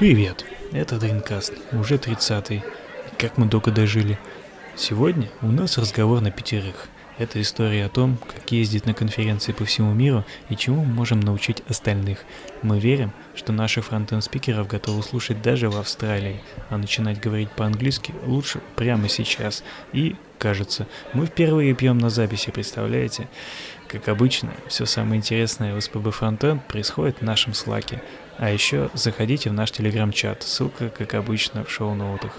Привет, это Дринкаст, уже 30-й. Как мы долго дожили. Сегодня у нас разговор на пятерых. Это история о том, как ездить на конференции по всему миру и чему мы можем научить остальных. Мы верим, что наших фронтенд-спикеров готовы слушать даже в Австралии, а начинать говорить по-английски лучше прямо сейчас. И, кажется, мы впервые пьем на записи, представляете? Как обычно, все самое интересное в СПБ Фронтенд происходит в нашем слаке. А еще заходите в наш телеграм-чат, ссылка, как обычно, в шоу-ноутах.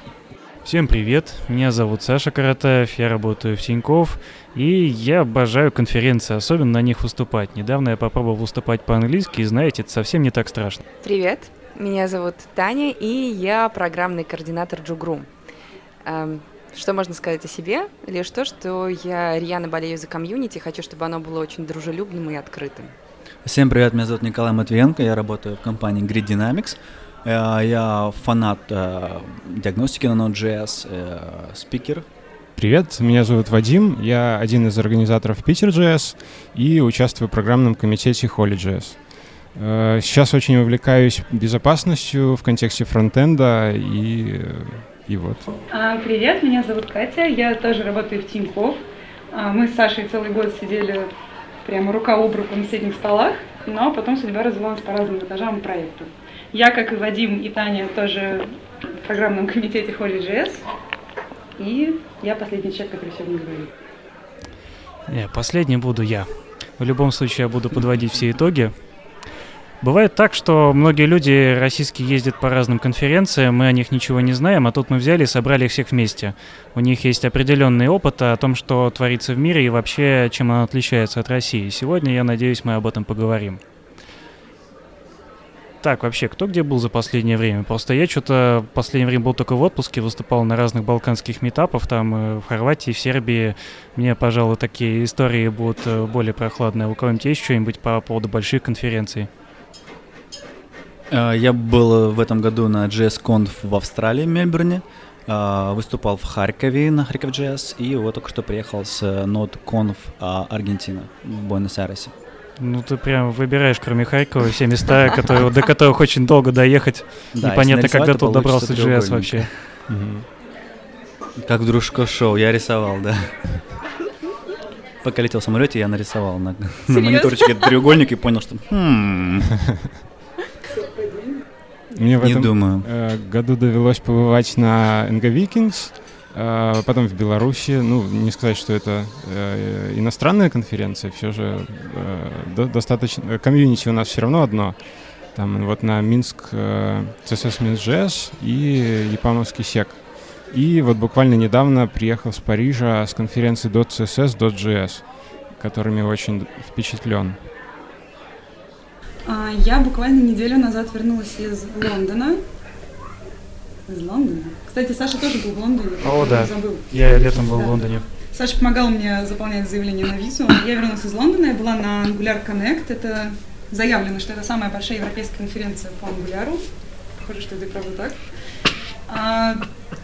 Всем привет, меня зовут Саша Каратаев, я работаю в Тинькофф, и я обожаю конференции, особенно на них выступать. Недавно я попробовал выступать по-английски, и знаете, это совсем не так страшно. Привет, меня зовут Таня, и я программный координатор Джугру. Эм, что можно сказать о себе? Лишь то, что я рьяно болею за комьюнити, хочу, чтобы оно было очень дружелюбным и открытым. Всем привет, меня зовут Николай Матвиенко, я работаю в компании Grid Dynamics. Э, я фанат э, диагностики на Node.js, э, спикер. Привет, меня зовут Вадим, я один из организаторов Питер.js и участвую в программном комитете Holy.js. Сейчас очень увлекаюсь безопасностью в контексте фронтенда и, и вот. А, привет, меня зовут Катя, я тоже работаю в Тинькофф. А, мы с Сашей целый год сидели прямо рука об руку на соседних столах, но потом судьба развела нас по разным этажам и проекту. Я, как и Вадим и Таня, тоже в программном комитете Holy.js, и я последний человек, который сегодня говорит. Не, последний буду я. В любом случае я буду подводить все итоги. Бывает так, что многие люди российские ездят по разным конференциям, мы о них ничего не знаем, а тут мы взяли и собрали их всех вместе. У них есть определенный опыт о том, что творится в мире и вообще, чем он отличается от России. Сегодня, я надеюсь, мы об этом поговорим. Так, вообще, кто где был за последнее время? Просто я что-то в последнее время был только в отпуске, выступал на разных балканских метапах, там э, в Хорватии, в Сербии. Мне, пожалуй, такие истории будут э, более прохладные. У кого-нибудь есть что-нибудь по поводу больших конференций? Э, я был в этом году на JSConf в Австралии, в Мельбурне. Э, выступал в Харькове на Харьков JS. И вот только что приехал с NodeConf Аргентина в Буэнос-Айресе. Ну, ты прям выбираешь, кроме Харькова, все места, которые, до которых очень долго доехать. Да, Непонятно, когда тут добрался JS вообще. Как в дружко шоу, я рисовал, да. Пока летел в самолете, я нарисовал на, на мониторчике треугольник и понял, что хм, мне в Не этом думаю. Э, году довелось побывать на NG Vikings, потом в Беларуси. Ну, не сказать, что это э, иностранная конференция, все же э, до, достаточно... Комьюнити у нас все равно одно. Там вот на Минск э, CSS Minsk.js и Япамовский сек. И вот буквально недавно приехал с Парижа с конференции .css, .js, которыми очень впечатлен. А, я буквально неделю назад вернулась из Лондона. Из Лондона? Кстати, Саша тоже был в Лондоне. О, да. Забыл. Я летом был Да. в Лондоне. Саша помогал мне заполнять заявление на визу. Я вернулась из Лондона, я была на Angular Connect. Это заявлено, что это самая большая европейская конференция по Angular. Похоже, что это и правда так. А,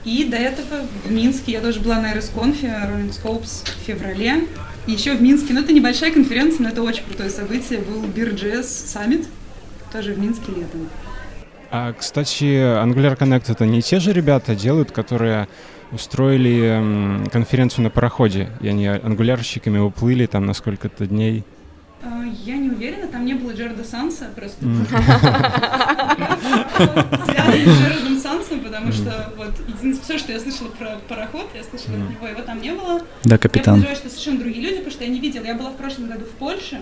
и до этого в Минске я тоже была на RSConf, Rolling Scopes в феврале. И еще в Минске, ну это небольшая конференция, но это очень крутое событие, был BeerJS Summit, тоже в Минске летом. А, кстати, Angular Connect это не те же ребята делают, которые устроили конференцию на пароходе, и они ангулярщиками уплыли там на сколько-то дней. А, Я не уверена, там не было Джерда Санса, просто связано с Джердом Сансом, потому что вот единственное, все, что я слышала про пароход, я слышала от него, его там не было. Да, Я капитан. подозреваю, что совершенно другие люди, потому что я не видела. Я была в прошлом году в Польше,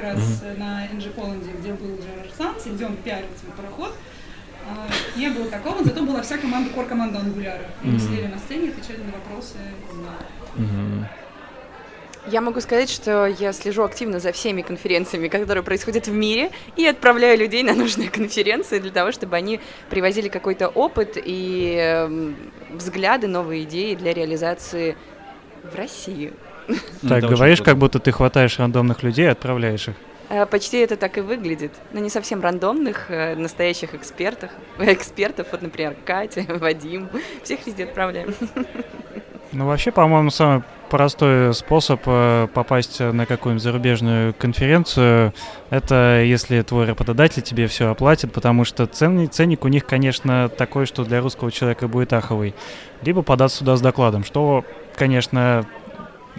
раз э, на NG Поланде, где был Джерард Санс, и где он пиарил свой пароход. А, Не было такого, зато была вся команда, кор команда Ангуляра. Они Мгм. сидели на сцене, отвечали на вопросы. да. Мгм. Я могу сказать, что я слежу активно за всеми конференциями, которые происходят в мире, и отправляю людей на нужные конференции для того, чтобы они привозили какой-то опыт и эм, взгляды, новые идеи для реализации в России. Так, говоришь, как будто ты хватаешь рандомных людей и отправляешь их. Э, Почти это так и выглядит. Но не совсем рандомных, э, настоящих экспертов. Экспертов, вот, например, Катя, Вадим. Всех везде отправляем. Ну, вообще, по-моему, самое простой способ э, попасть на какую-нибудь зарубежную конференцию. Это если твой работодатель тебе все оплатит, потому что ценник, ценник у них, конечно, такой, что для русского человека будет аховый. Либо податься сюда с докладом, что, конечно,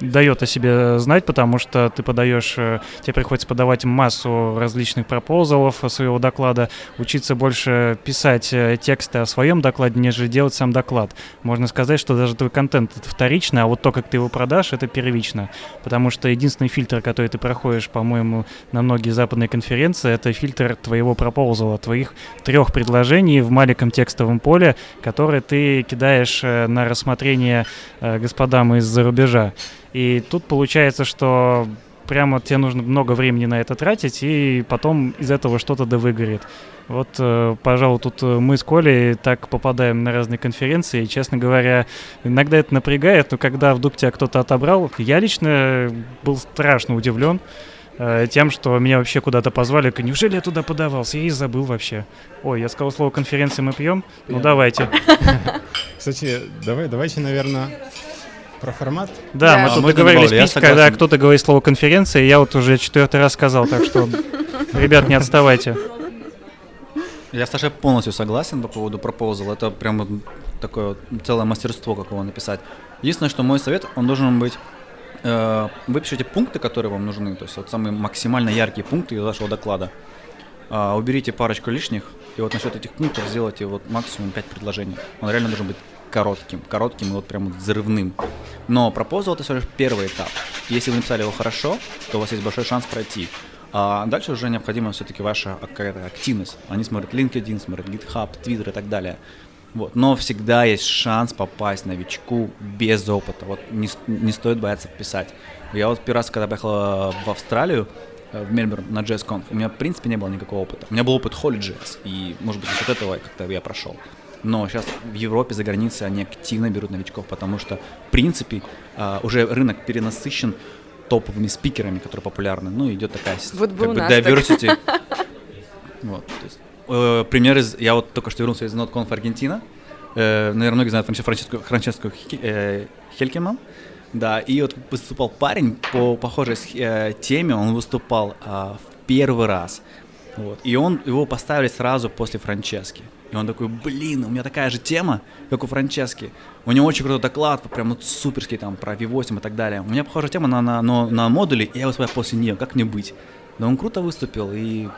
дает о себе знать, потому что ты подаешь, э, тебе приходится подавать массу различных пропозалов своего доклада, учиться больше писать э, тексты о своем докладе, нежели делать сам доклад. Можно сказать, что даже твой контент это вторично, а вот то, как ты его продашь, это первично. Потому что единственный фильтр, который ты проходишь, по-моему, на многие западные конференции, это фильтр твоего пропозала, твоих трех предложений в маленьком текстовом поле, которые ты кидаешь э, на рассмотрение господам из-за рубежа. И тут получается, что прямо тебе нужно много времени на это тратить, и потом из этого что-то да выгорит. Вот, э, пожалуй, тут э, мы с Колей так попадаем на разные конференции, и, честно говоря, иногда это напрягает, но когда вдруг тебя кто-то отобрал, я лично был страшно удивлен э, тем, что меня вообще куда-то позвали. Неужели я туда подавался? Я и забыл вообще. Ой, я сказал слово конференции мы пьем? Ну давайте. Кстати, давай, давайте, наверное, про формат? Да, да. мы тут мы договорились пить, когда кто-то говорит слово конференция, я вот уже четвертый раз сказал, так что, ребят, не отставайте. Я с Сашей полностью согласен по поводу пропозал. Это прям такое целое мастерство, как его написать. Единственное, что мой совет, он должен быть э, вы пишите пункты, которые вам нужны, то есть вот самые максимально яркие пункты из вашего доклада. Э, уберите парочку лишних, и вот насчет этих пунктов сделайте вот максимум 5 предложений. Он реально должен быть коротким, коротким и вот прям взрывным. Но пропозал это всего лишь первый этап. Если вы написали его хорошо, то у вас есть большой шанс пройти. А дальше уже необходима все-таки ваша какая-то активность. Они смотрят LinkedIn, смотрят GitHub, Twitter и так далее. Вот. Но всегда есть шанс попасть новичку без опыта. Вот не, не стоит бояться писать. Я вот первый раз, когда поехал в Австралию, э, в Мельбурн на JSConf, у меня в принципе не было никакого опыта. У меня был опыт HolyJS, и может быть от этого как-то я прошел. Но сейчас в Европе за границей они активно берут новичков, потому что, в принципе, а, уже рынок перенасыщен топовыми спикерами, которые популярны. Ну, идет такая вот как бы diversity. Вот, есть, э, пример из... Я вот только что вернулся из NotConf Аргентина. Э, наверное, многие знают Франческо, Франческо э, Хелькеман. Да, и вот выступал парень по похожей э, теме, он выступал э, в первый раз. Вот, и он, его поставили сразу после Франчески. И он такой, блин, у меня такая же тема, как у Франчески. У него очень крутой доклад, прям ну, суперский там про V8 и так далее. У меня похожая тема на, на, на, на модули, и я выступаю после нее, как мне быть? Но он круто выступил, и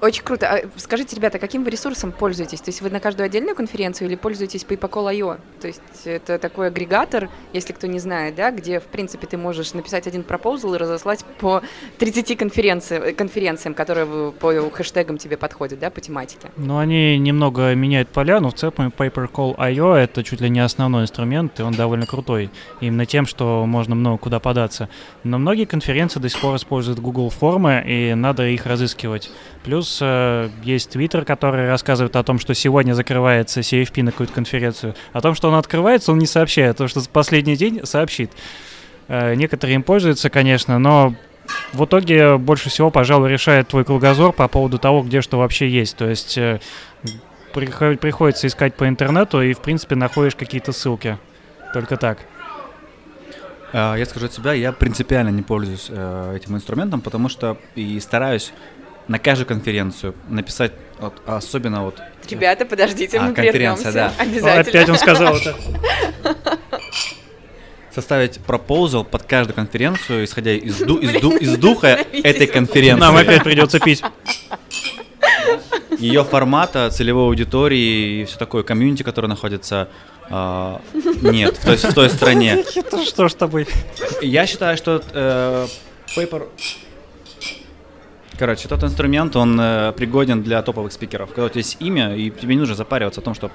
Очень круто. А скажите, ребята, каким вы ресурсом пользуетесь? То есть вы на каждую отдельную конференцию или пользуетесь PayPal.io? То есть это такой агрегатор, если кто не знает, да, где, в принципе, ты можешь написать один пропозал и разослать по 30 конференциям, конференциям, которые по хэштегам тебе подходят, да, по тематике. Ну, они немного меняют поля, но в целом PayPal.io — это чуть ли не основной инструмент, и он довольно крутой. Именно тем, что можно много куда податься. Но многие конференции до сих пор используют Google формы, и надо их разыскивать. Плюс э, есть Твиттер, который рассказывает о том, что сегодня закрывается CFP на какую-то конференцию. О том, что он открывается, он не сообщает. То, что последний день сообщит. Э, некоторые им пользуются, конечно, но в итоге больше всего, пожалуй, решает твой кругозор по поводу того, где что вообще есть. То есть э, приходится искать по интернету и, в принципе, находишь какие-то ссылки. Только так. А, я скажу от себя, я принципиально не пользуюсь э, этим инструментом, потому что и стараюсь на каждую конференцию написать, вот, особенно вот... Ребята, подождите, а, мы конференция, да. Обязательно. Опять он сказал это. Составить пропозал под каждую конференцию, исходя из, ду, из, ду, из духа этой конференции. Нам опять придется пить. Ее формата, целевой аудитории и все такое, комьюнити, которое находится Uh, нет, в той, в той стране. Что ж тобой? Я считаю, что э, Paper Короче, тот инструмент, он э, пригоден для топовых спикеров. Когда у тебя есть имя, и тебе не нужно запариваться о том, что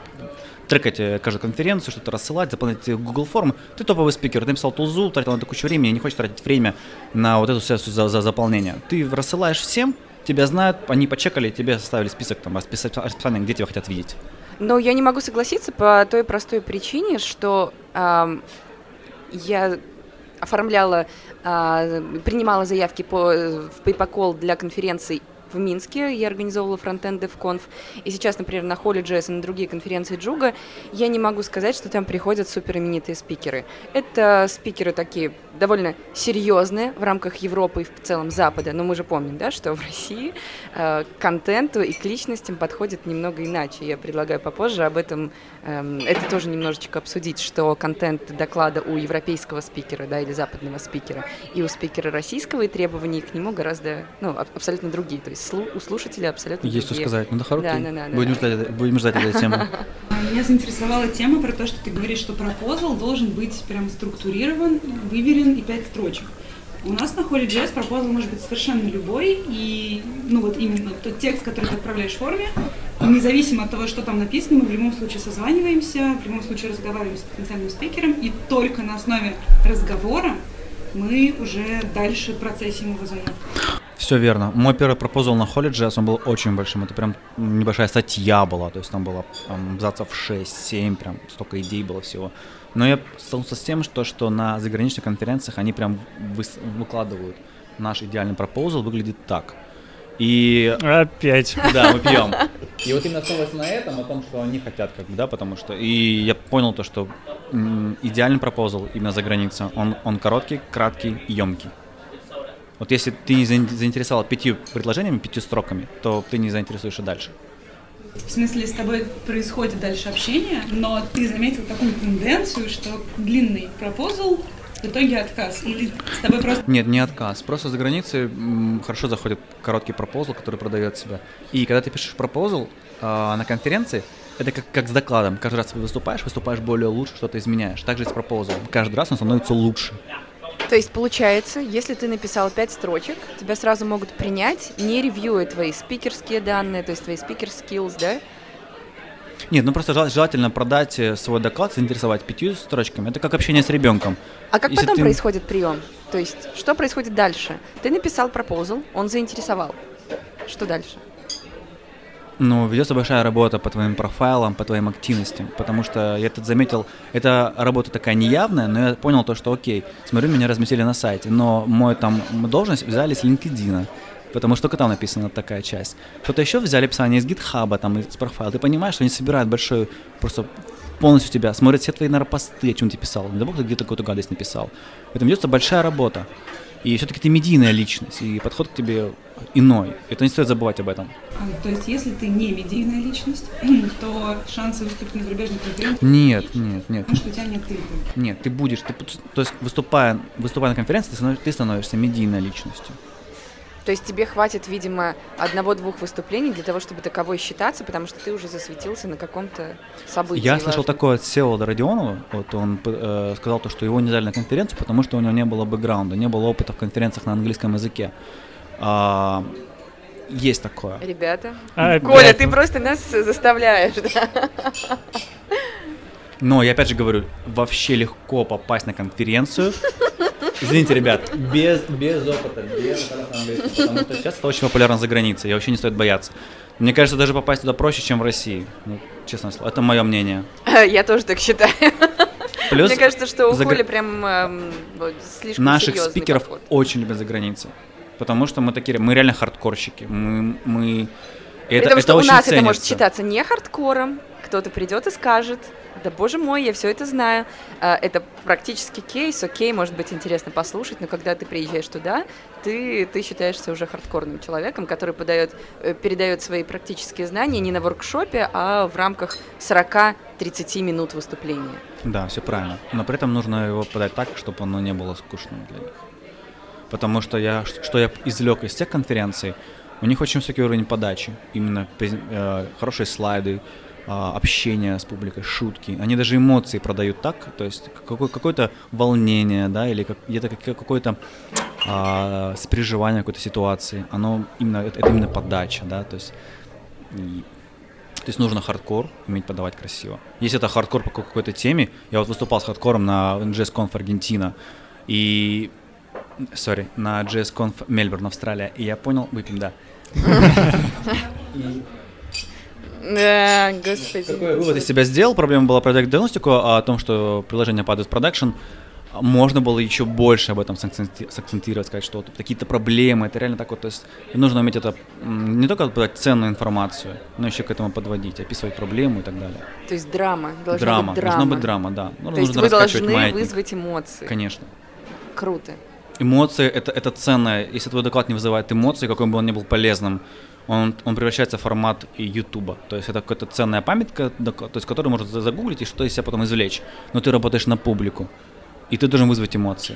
трекать э, каждую конференцию, что-то рассылать, заполнять Google формы. Ты топовый спикер, ты написал тулзу, тратил на это кучу времени, не хочешь тратить время на вот эту сессию за, за заполнение. Ты рассылаешь всем, тебя знают, они почекали, тебе составили список там расписания, где тебя хотят видеть. Но я не могу согласиться по той простой причине, что эм, я оформляла, а, принимала заявки по, в PayPal для конференций в Минске, я организовывала фронтенды в конф, и сейчас, например, на Джесс и на другие конференции Джуга, я не могу сказать, что там приходят супер именитые спикеры. Это спикеры такие довольно серьезные в рамках Европы и в целом Запада, но мы же помним, да, что в России э, контенту и к личностям подходит немного иначе. Я предлагаю попозже об этом, э, это тоже немножечко обсудить, что контент доклада у европейского спикера, да, или западного спикера, и у спикера российского, и требования к нему гораздо, ну, абсолютно другие, то есть слу- у слушателя абсолютно Есть другие. что сказать. Ну да, хорошо. Да, да, да, будем, да. Ждать, будем ждать этой темы. Меня заинтересовала тема про то, что ты говоришь, что пропозал должен быть прям структурирован, выверен и пять строчек. У нас на Holy.js пропозал может быть совершенно любой, и ну вот именно тот текст, который ты отправляешь в форме, независимо от того, что там написано, мы в любом случае созваниваемся, в любом случае разговариваем с потенциальным спикером, и только на основе разговора мы уже дальше процессим его заявку. Все верно. Мой первый пропозал на Holy Jazz, он был очень большим. Это прям небольшая статья была, то есть там было там, абзацев 6-7, прям столько идей было всего. Но я столкнулся с тем, что, что на заграничных конференциях они прям выс- выкладывают. Наш идеальный пропозал выглядит так. И Опять. да, мы пьем. И вот именно основываясь на этом, о том, что они хотят, как бы, да, потому что... И я понял то, что идеальный пропозал именно за границей, он, он короткий, краткий, емкий. Вот если ты не заин- заинтересовал пятью предложениями, пятью строками, то ты не заинтересуешь и дальше. В смысле, с тобой происходит дальше общение, но ты заметил такую тенденцию, что длинный пропозал в итоге отказ. Или с тобой просто Нет, не отказ. Просто за границей хорошо заходит короткий пропозал, который продает себя. И когда ты пишешь пропозал а, на конференции, это как, как с докладом. Каждый раз ты выступаешь, выступаешь более лучше, что-то изменяешь. Также с пропозалом. Каждый раз он становится лучше. То есть получается, если ты написал пять строчек, тебя сразу могут принять, не ревьюя твои спикерские данные, то есть твои спикер skills, да? Нет, ну просто жел- желательно продать э, свой доклад, заинтересовать пятью строчками. Это как общение с ребенком. А как Если потом ты- происходит прием? То есть что происходит дальше? Ты написал пропозал, он заинтересовал. Что дальше? Ну, ведется большая работа по твоим профайлам, по твоим активностям, потому что я тут заметил, эта работа такая неявная, но я понял то, что окей, смотрю, меня разместили на сайте, но мою там должность взяли с LinkedIn, потому что только там написана такая часть. Кто-то еще взяли описание из GitHub, там, из профайла, ты понимаешь, что они собирают большой, просто полностью тебя, смотрят все твои, наверное, посты, о чем ты писал, не ты где-то какую-то гадость написал. Поэтому ведется большая работа. И все-таки ты медийная личность, и подход к тебе иной. Это не стоит забывать об этом. А, То есть, если ты не медийная личность, то шансы выступить на зарубежной конференции, Нет, нет, нет. потому что у тебя нет тылька. Нет, ты будешь, ты, то есть выступая, выступая на конференции, ты становишься, ты становишься медийной личностью. То есть тебе хватит, видимо, одного-двух выступлений для того, чтобы таковой считаться, потому что ты уже засветился на каком-то событии. Я слышал важном. такое от Всеволода Родионова, вот он э, сказал то, что его не взяли на конференцию, потому что у него не было бэкграунда, не было опыта в конференциях на английском языке. А, есть такое. Ребята. Опять. Коля, ты просто нас заставляешь, да? Но я опять же говорю, вообще легко попасть на конференцию. Извините, ребят, без, без опыта, без английского, потому что сейчас это очень популярно за границей, и вообще не стоит бояться. Мне кажется, даже попасть туда проще, чем в России. Ну, честное слово, это мое мнение. Я тоже так считаю. Плюс Мне кажется, что у за Коли прям вот слишком наших спикеров подход. очень любят за границей. Потому что мы такие, мы реально хардкорщики. Мы, мы... Это, том, это что у очень нас это может ценится. считаться не хардкором, кто-то придет и скажет, да боже мой, я все это знаю. А, Это практически кейс, окей, может быть интересно послушать, но когда ты приезжаешь туда, ты, ты считаешься уже хардкорным человеком, который подает, э, передает свои практические знания не на воркшопе, а в рамках 40-30 минут выступления. Да, все правильно. Но при этом нужно его подать так, чтобы оно не было скучным для них. Потому что я, что я извлек из тех конференций, у них очень высокий уровень подачи. Именно э, хорошие слайды, а, общение с публикой, шутки. Они даже эмоции продают так, то есть какое- какое-то волнение, да, или где-то как- какое-то а, сопереживание какой-то ситуации. Оно именно, это, именно подача, да, то есть и то есть нужно хардкор, уметь подавать красиво. Если это хардкор по какой-то теме, я вот выступал с хардкором на JS Conf Аргентина, и, sorry, на JS Conf Мельбурн, Австралия, и я понял, выпьем, да. Да, господи. Какой вывод из себя сделал? Проблема была продать диагностику о том, что приложение падает в продакшн. можно было еще больше об этом сакцентировать, сказать, что вот какие-то проблемы, это реально так вот, то есть нужно уметь это не только подать ценную информацию, но еще к этому подводить, описывать проблему и так далее. То есть драма, должна драма, быть драма. Должна быть драма, да. Ну, то есть вы должны маятник. вызвать эмоции. Конечно. Круто. Эмоции это, это ценное. Если твой доклад не вызывает эмоций, какой бы он ни был полезным, он, он превращается в формат Ютуба. То есть это какая-то ценная памятка, то есть которую можно загуглить и что из себя потом извлечь. Но ты работаешь на публику, и ты должен вызвать эмоции.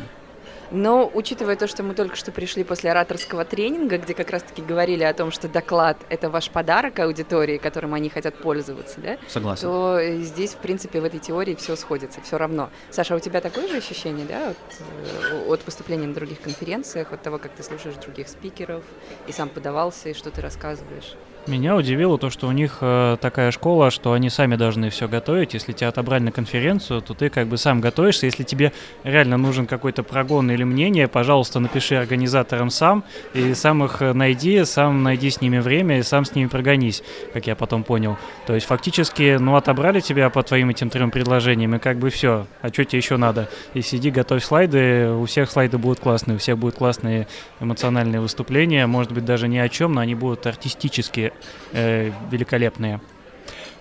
Но учитывая то, что мы только что пришли после ораторского тренинга, где как раз-таки говорили о том, что доклад — это ваш подарок аудитории, которым они хотят пользоваться, да? Согласен. То здесь, в принципе, в этой теории все сходится, все равно. Саша, а у тебя такое же ощущение, да, от, э, от выступления на других конференциях, от того, как ты слушаешь других спикеров и сам подавался, и что ты рассказываешь? Меня удивило то, что у них э, такая школа, что они сами должны все готовить. Если тебя отобрали на конференцию, то ты как бы сам готовишься. Если тебе реально нужен какой-то прогон или мнение, пожалуйста, напиши организаторам сам и сам их э, найди, сам найди с ними время и сам с ними прогонись, как я потом понял. То есть фактически, ну, отобрали тебя по твоим этим трем предложениям, и как бы все. А что тебе еще надо? И сиди, готовь слайды, у всех слайды будут классные, у всех будут классные эмоциональные выступления, может быть, даже ни о чем, но они будут артистические э, великолепные.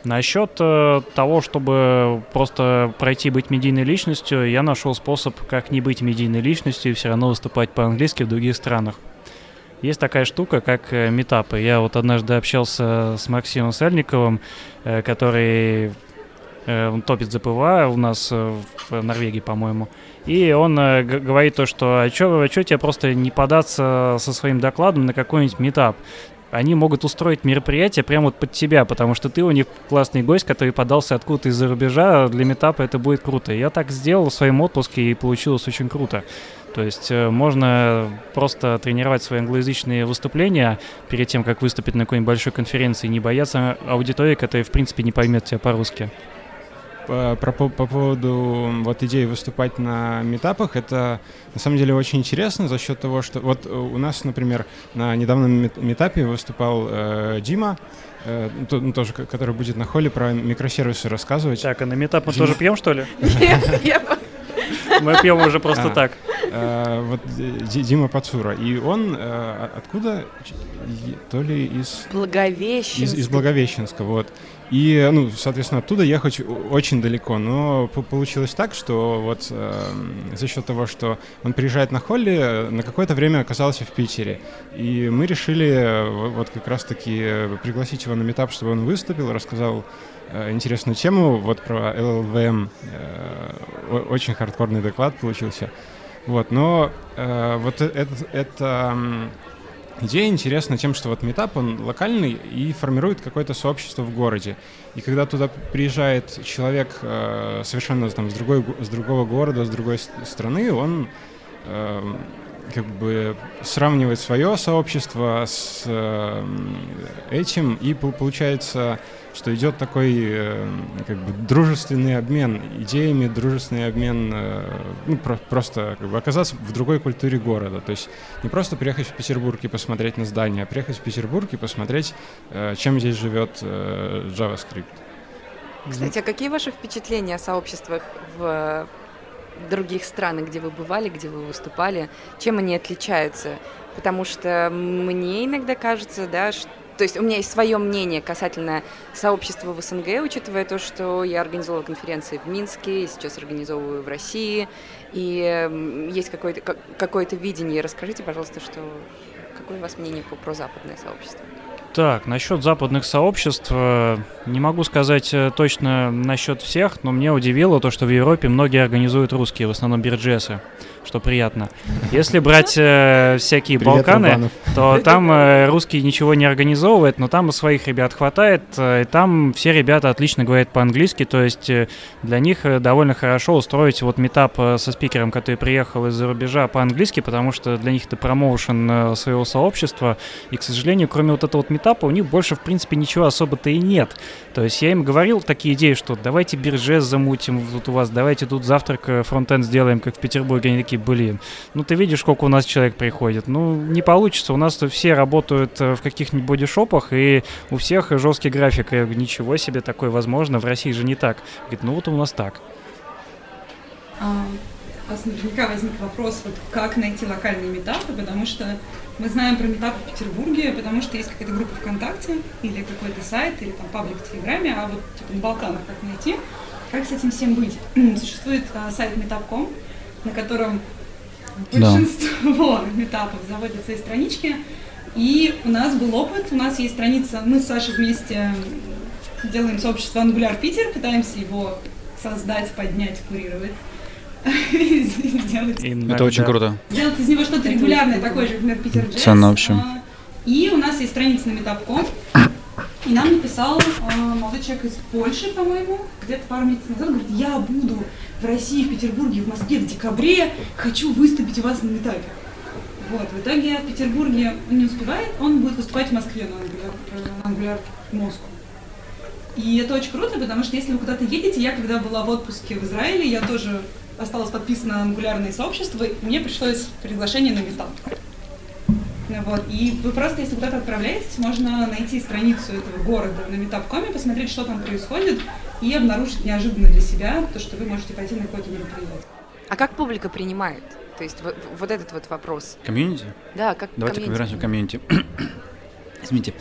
Насчет э, того, чтобы просто пройти быть медийной личностью, я нашел способ, как не быть медийной личностью и все равно выступать по-английски в других странах. Есть такая штука, как э, митапы. Я вот однажды общался с Максимом Сальниковым, э, который э, он топит за PWA у нас э, в Норвегии, по-моему. И он говорит то, что а что а тебе просто не податься со своим докладом на какой-нибудь метап? Они могут устроить мероприятие прямо вот под тебя, потому что ты у них классный гость, который подался откуда-то из-за рубежа, для метапа это будет круто. Я так сделал в своем отпуске, и получилось очень круто. То есть э, можно просто тренировать свои англоязычные выступления перед тем, как выступить на какой-нибудь большой конференции, не бояться аудитории, которая, в принципе, не поймет тебя по-русски по, по, по поводу вот идеи выступать на метапах, это на самом деле очень интересно за счет того, что вот у нас, например, на недавнем метапе выступал э, Дима, э, ну, тоже, который будет на холле про микросервисы рассказывать. Так, а на метап мы Дима... тоже пьем, что ли? Нет, я мы пьем уже просто а, так. А, вот Дима Пацура. И он а, откуда? То ли из... Благовещенска. Из, из Благовещенска, вот. И, ну, соответственно, оттуда ехать очень далеко. Но получилось так, что вот э, за счет того, что он приезжает на Холли, на какое-то время оказался в Питере. И мы решили вот как раз-таки пригласить его на метап, чтобы он выступил, рассказал э, интересную тему вот про LLVM. Э, очень хардкорный доклад получился. Вот, но э, вот это, это Идея интересна тем, что вот метап, он локальный и формирует какое-то сообщество в городе. И когда туда приезжает человек э, совершенно там, с, другой, с другого города, с другой страны, он э, как бы сравнивает свое сообщество с э, этим, и получается что идет такой э, как бы дружественный обмен идеями, дружественный обмен, э, ну, про просто как бы оказаться в другой культуре города. То есть не просто приехать в Петербург и посмотреть на здание, а приехать в Петербург и посмотреть, э, чем здесь живет JavaScript. Кстати, а какие ваши впечатления о сообществах в других странах, где вы бывали, где вы выступали, чем они отличаются? Потому что мне иногда кажется, да, что то есть у меня есть свое мнение касательно сообщества в СНГ, учитывая то, что я организовала конференции в Минске, сейчас организовываю в России, и есть какое-то какое видение. Расскажите, пожалуйста, что какое у вас мнение по прозападное сообщество? Так, насчет западных сообществ, э, не могу сказать э, точно насчет всех, но мне удивило то, что в Европе многие организуют русские, в основном бирджесы что приятно. Если брать э, всякие Привет, Балканы, Рубанов. то там э, русские ничего не организовывают, но там своих ребят хватает, э, и там все ребята отлично говорят по-английски, то есть э, для них довольно хорошо устроить вот метап со спикером, который приехал из-за рубежа по-английски, потому что для них это промоушен своего сообщества, и, к сожалению, кроме вот этого вот метапа, у них больше, в принципе, ничего особо-то и нет. То есть я им говорил такие идеи, что давайте бирже замутим тут у вас, давайте тут завтрак э, фронтенд сделаем, как в Петербурге, они такие, блин, ну ты видишь, сколько у нас человек приходит. Ну, не получится, у нас все работают э, в каких-нибудь бодишопах, и у всех жесткий график. Я говорю, ничего себе, такое возможно, в России же не так. Говорит, ну вот у нас так. А, у вас наверняка возник вопрос, вот как найти локальные метапы, потому что мы знаем про метапы в Петербурге, потому что есть какая-то группа ВКонтакте или какой-то сайт, или там паблик в Телеграме, а вот типа на Балканах как найти, как с этим всем быть? Существует а, сайт Meetup.com, на котором большинство да. метапов заводят свои странички, и у нас был опыт, у нас есть страница, мы с Сашей вместе делаем сообщество Angular Питер, пытаемся его создать, поднять, курировать. Это очень круто. Сделать из него что-то регулярное, такое же, например, Питер Джесс. Ценно, в общем. А, и у нас есть страница на Meetup.com, и нам написал э, молодой человек из Польши, по-моему, где-то пару месяцев назад, говорит, я буду в России, в Петербурге, в Москве в декабре, хочу выступить у вас на метапе. Вот, в итоге в Петербурге он не успевает, он будет выступать в Москве на Angular, на Angular Moscow. И это очень круто, потому что если вы куда-то едете, я когда была в отпуске в Израиле, я тоже осталась подписана на ангулярное сообщество, и мне пришлось приглашение на метап. Вот. И вы просто, если куда-то отправляетесь, можно найти страницу этого города на метапкоме, посмотреть, что там происходит, и обнаружить неожиданно для себя то, что вы можете пойти на какое-то мероприятие. А как публика принимает? То есть вот, вот этот вот вопрос. Комьюнити? Да, как Давайте комьюнити. повернемся в комьюнити. Извините.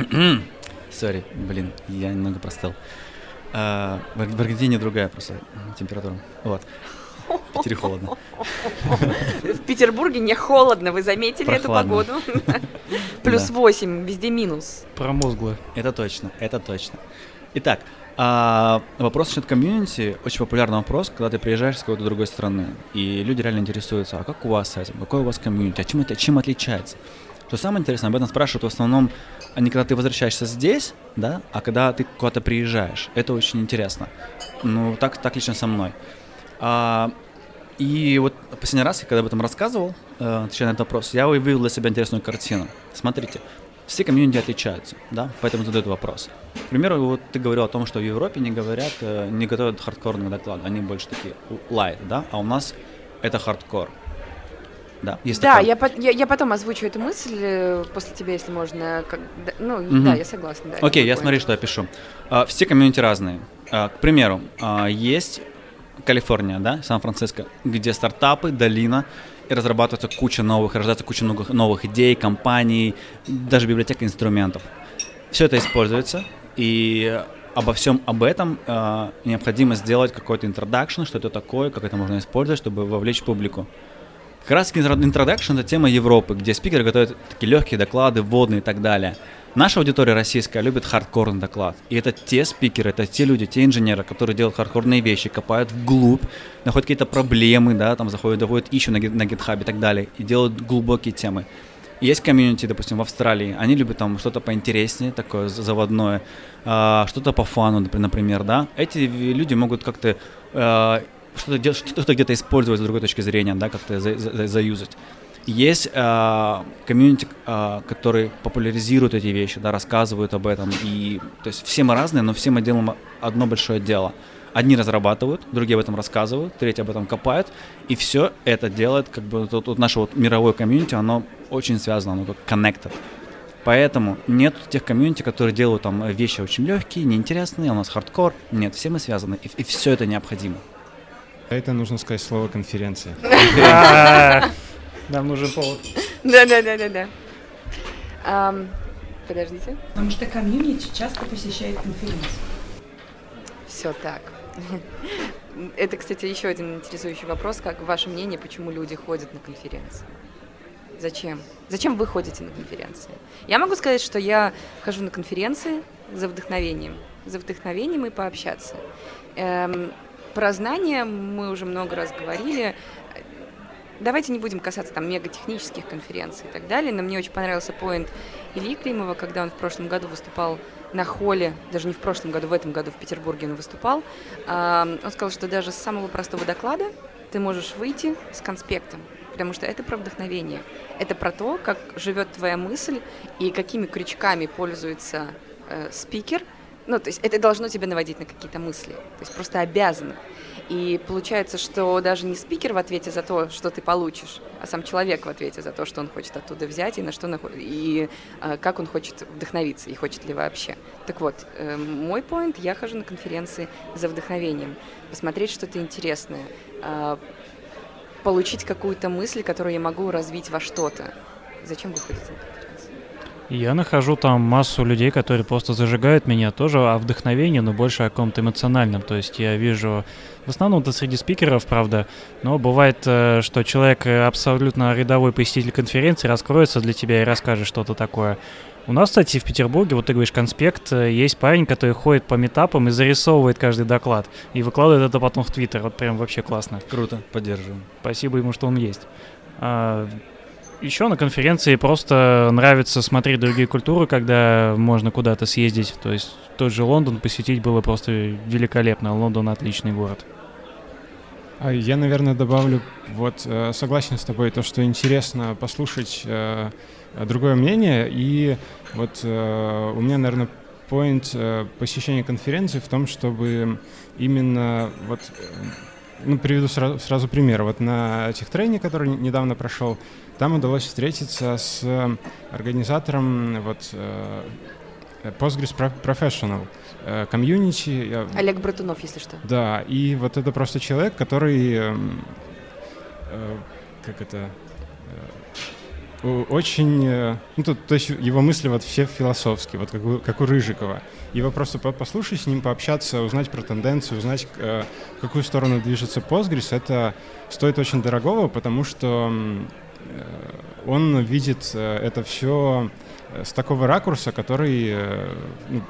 Sorry, блин, я немного простыл. А, в Аргентине другая просто температура. Вот. В Питере холодно. В Петербурге не холодно, вы заметили эту погоду? Плюс 8, везде минус. Промозгло. Это точно, это точно. Итак, а, вопрос насчет комьюнити, очень популярный вопрос, когда ты приезжаешь с какой-то другой страны, и люди реально интересуются, а как у вас с этим, какой у вас комьюнити, а чем это, чем отличается? Что самое интересное, об этом спрашивают в основном не когда ты возвращаешься здесь, да, а когда ты куда-то приезжаешь. Это очень интересно. Ну, так, так лично со мной. А, и вот последний раз, я когда об этом рассказывал, э, отвечая на этот вопрос, я вывел для себя интересную картину. Смотрите, все комьюнити отличаются, да, поэтому задают вопрос. К примеру, вот ты говорил о том, что в Европе не говорят, э, не готовят хардкорные доклады, они больше такие light, да, а у нас это хардкор. Да, есть да я, по, я, я потом озвучу эту мысль э, после тебя, если можно. Как, ну, угу. да, я согласна. Да, Окей, я смотри, что я пишу. Э, все комьюнити разные. Э, к примеру, э, есть Калифорния, да, Сан-Франциско, где стартапы, долина, и разрабатывается куча новых, рождается куча новых, новых идей, компаний, даже библиотека инструментов. Все это используется, и обо всем об этом э, необходимо сделать какой-то интродакшн, что это такое, как это можно использовать, чтобы вовлечь публику. Как раз introduction — это тема Европы, где спикеры готовят такие легкие доклады, вводные и так далее. Наша аудитория российская любит хардкорный доклад. И это те спикеры, это те люди, те инженеры, которые делают хардкорные вещи, копают вглубь, находят какие-то проблемы, да, там заходят, доходят, ищут на, GitHub и так далее, и делают глубокие темы. Есть комьюнити, допустим, в Австралии, они любят там что-то поинтереснее, такое заводное, э, что-то по фану, например, да. Эти люди могут как-то э, что-то, что-то где-то использовать с другой точки зрения, да, как-то за, за, заюзать. Есть э, комьюнити, э, который популяризирует эти вещи, да, рассказывают об этом. И, то есть все мы разные, но все мы делаем одно большое дело. Одни разрабатывают, другие об этом рассказывают, третьи об этом копают, и все это делает, как бы, вот, вот наше вот мировое комьюнити, оно очень связано, оно как connected. Поэтому нет тех комьюнити, которые делают там вещи очень легкие, неинтересные, у нас хардкор. Нет, все мы связаны, и, и все это необходимо. Это нужно сказать слово конференция. Нам нужен повод. Да, да, да, да, да. Подождите. Потому что комьюнити часто посещает конференции. Все так. Это, кстати, еще один интересующий вопрос. Как ваше мнение, почему люди ходят на конференции? Зачем? Зачем вы ходите на конференции? Я могу сказать, что я хожу на конференции за вдохновением. За вдохновением и пообщаться. Эм, про знания мы уже много раз говорили. Давайте не будем касаться там мегатехнических конференций и так далее, но мне очень понравился поинт Ильи Климова, когда он в прошлом году выступал на холле, даже не в прошлом году, в этом году в Петербурге он выступал. Он сказал, что даже с самого простого доклада ты можешь выйти с конспектом, потому что это про вдохновение. Это про то, как живет твоя мысль и какими крючками пользуется э, спикер – Ну, то есть это должно тебя наводить на какие-то мысли. То есть просто обязано. И получается, что даже не спикер в ответе за то, что ты получишь, а сам человек в ответе за то, что он хочет оттуда взять и на что и э, как он хочет вдохновиться и хочет ли вообще. Так вот, э, мой поинт, я хожу на конференции за вдохновением, посмотреть что-то интересное, э, получить какую-то мысль, которую я могу развить во что-то. Зачем вы ходите я нахожу там массу людей, которые просто зажигают меня тоже о вдохновении, но больше о каком-то эмоциональном. То есть я вижу, в основном это среди спикеров, правда, но бывает, э, что человек э, абсолютно рядовой посетитель конференции раскроется для тебя и расскажет что-то такое. У нас, кстати, в Петербурге, вот ты говоришь, конспект, э, есть парень, который ходит по метапам и зарисовывает каждый доклад. И выкладывает это потом в Твиттер. Вот прям вообще классно. Круто, поддерживаем. Спасибо ему, что он есть. Еще на конференции просто нравится смотреть другие культуры, когда можно куда-то съездить. То есть тот же Лондон посетить было просто великолепно. Лондон отличный город. А я, наверное, добавлю, вот э, согласен с тобой, то, что интересно послушать э, другое мнение. И вот э, у меня, наверное, поинт посещения конференции в том, чтобы именно вот ну, приведу сразу, сразу пример. Вот на этих тренинге, который недавно прошел, там удалось встретиться с организатором вот, э, Postgres Professional э, комьюнити. Олег Братунов, если что. Да, и вот это просто человек, который, э, как это, очень, ну, то, то есть его мысли вот все философские, вот как у, как у Рыжикова. Его просто послушать с ним, пообщаться, узнать про тенденции, узнать, в какую сторону движется Postgres, это стоит очень дорогого, потому что он видит это все с такого ракурса, который ну,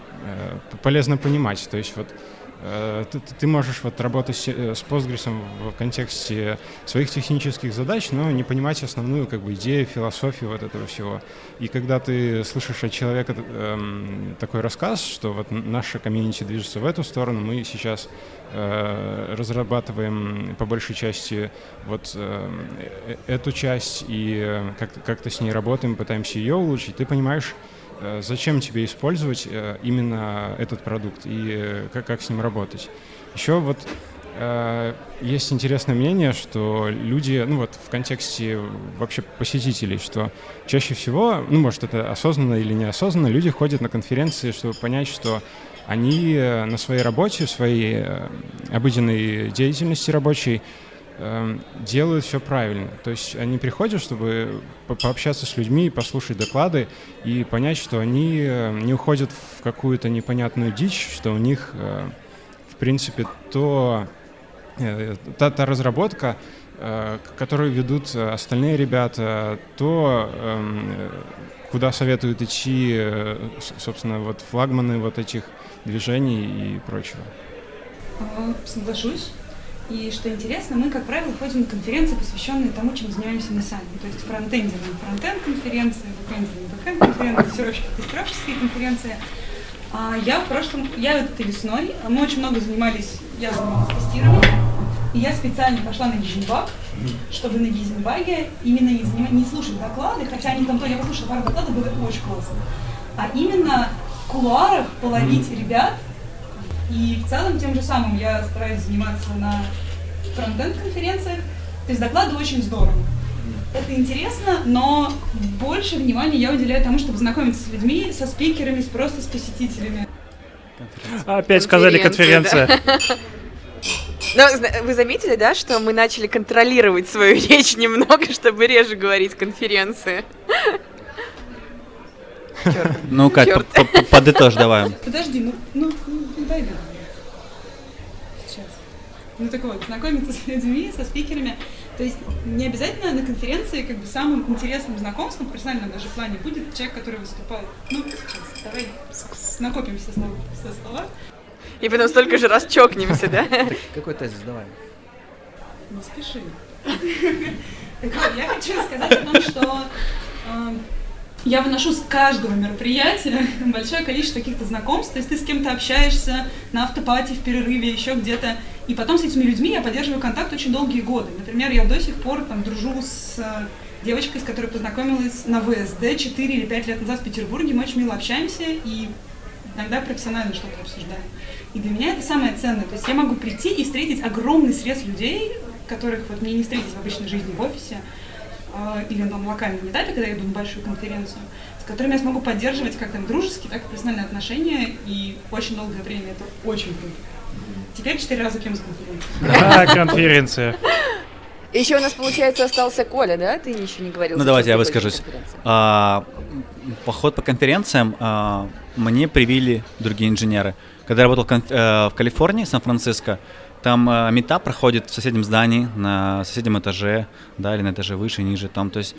полезно понимать. То есть вот Э, ты, ты можешь вот работать с, э, с Postgres в контексте своих технических задач, но не понимать основную как бы идею, философию вот этого всего. И когда ты слышишь от человека эм, такой рассказ, что вот наша комьюнити движется в эту сторону, мы сейчас э, разрабатываем по большей части вот э, э эту часть и как-то, как-то с ней работаем, пытаемся ее улучшить, ты понимаешь, Э, зачем тебе использовать э, именно этот продукт и э, как, как с ним работать. Еще вот есть интересное мнение, что люди, ну вот в контексте вообще посетителей, что чаще всего, ну может это осознанно или неосознанно, люди ходят на конференции, чтобы понять, что они на своей работе, в своей обыденной деятельности рабочей Эм, делают все правильно. То есть они приходят, чтобы пообщаться с людьми, послушать доклады и понять, что они э, не уходят в какую-то непонятную дичь, что у них, э, в принципе, то, э, та, та разработка, которую ведут остальные ребята, то, эм, куда советуют идти, собственно, вот флагманы вот этих движений и прочего. Соглашусь. И что интересно, мы, как правило, ходим на конференции, посвященные тому, чем занимаемся мы сами. То есть фронтендерные фронтенд конференции, бэкэндерные бэкэнд конференции, тестировщики тестировщические конференции. А я в прошлом, я этой весной, мы очень много занимались, я занималась тестированием, и я специально пошла на Гизенбаг, чтобы на Гизенбаге именно не, занимать, не слушать доклады, хотя они там то, я послушала пару докладов, было очень классно, а именно в кулуарах половить ребят, и в целом тем же самым я стараюсь заниматься на фронтенд-конференциях. То есть доклады очень здорово. Это интересно, но больше внимания я уделяю тому, чтобы знакомиться с людьми, со спикерами, просто с посетителями. Опять сказали конференция. Но вы заметили, да, что мы начали контролировать свою речь немного, чтобы реже говорить конференции? Ну, Кать, подытожь давай. Подожди, ну, ну, ну дай да. Сейчас. Ну так вот, знакомиться с людьми, со спикерами. То есть не обязательно на конференции как бы самым интересным знакомством в профессиональном даже плане будет человек, который выступает. Ну, сейчас, давай накопимся снова все слова. И потом столько же раз чокнемся, да? Какой тезис, давай. Не спеши. Так вот, я хочу сказать о том, что эм, я выношу с каждого мероприятия большое количество каких-то знакомств, то есть ты с кем-то общаешься на автопате, в перерыве, еще где-то, и потом с этими людьми я поддерживаю контакт очень долгие годы. Например, я до сих пор там дружу с э, девочкой, с которой познакомилась на ВСД 4 или 5 лет назад в Петербурге, мы очень мило общаемся, и иногда профессионально что-то обсуждаем. И для меня это самое ценное. То есть я могу прийти и встретить огромный срез людей, которых вот мне не встретить в обычной жизни в офисе, или на локальном этапе, когда я иду на большую конференцию, с которыми я смогу поддерживать как там дружеские, так и профессиональные отношения, и очень долгое время это очень круто. Теперь четыре раза кем с конференции. Да, конференция. Еще у нас, получается, остался Коля, да? Ты еще не говорил. Ну давайте я выскажусь. конференции. А, поход по конференциям а, мне привили другие инженеры. Когда я работал в, э, в Калифорнии, Сан-Франциско, там э, метап проходит в соседнем здании, на соседнем этаже, да, или на этаже выше, ниже. Там, то есть,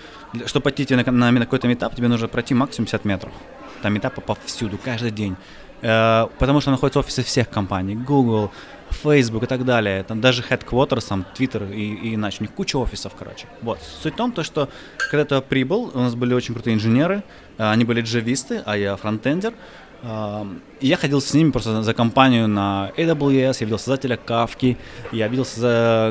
чтобы пойти тебе на, на какой-то метап, тебе нужно пройти максимум 50 метров. Там метапы повсюду, каждый день. Э, потому что находятся офисы всех компаний, Google, Facebook и так далее. Там даже headquarters, там Twitter и, и иначе. У них куча офисов, короче. Вот. Суть в том, то, что когда я прибыл, у нас были очень крутые инженеры, э, они были джависты, а я фронтендер. Я ходил с ними просто за компанию на AWS, я видел создателя Кавки, я видел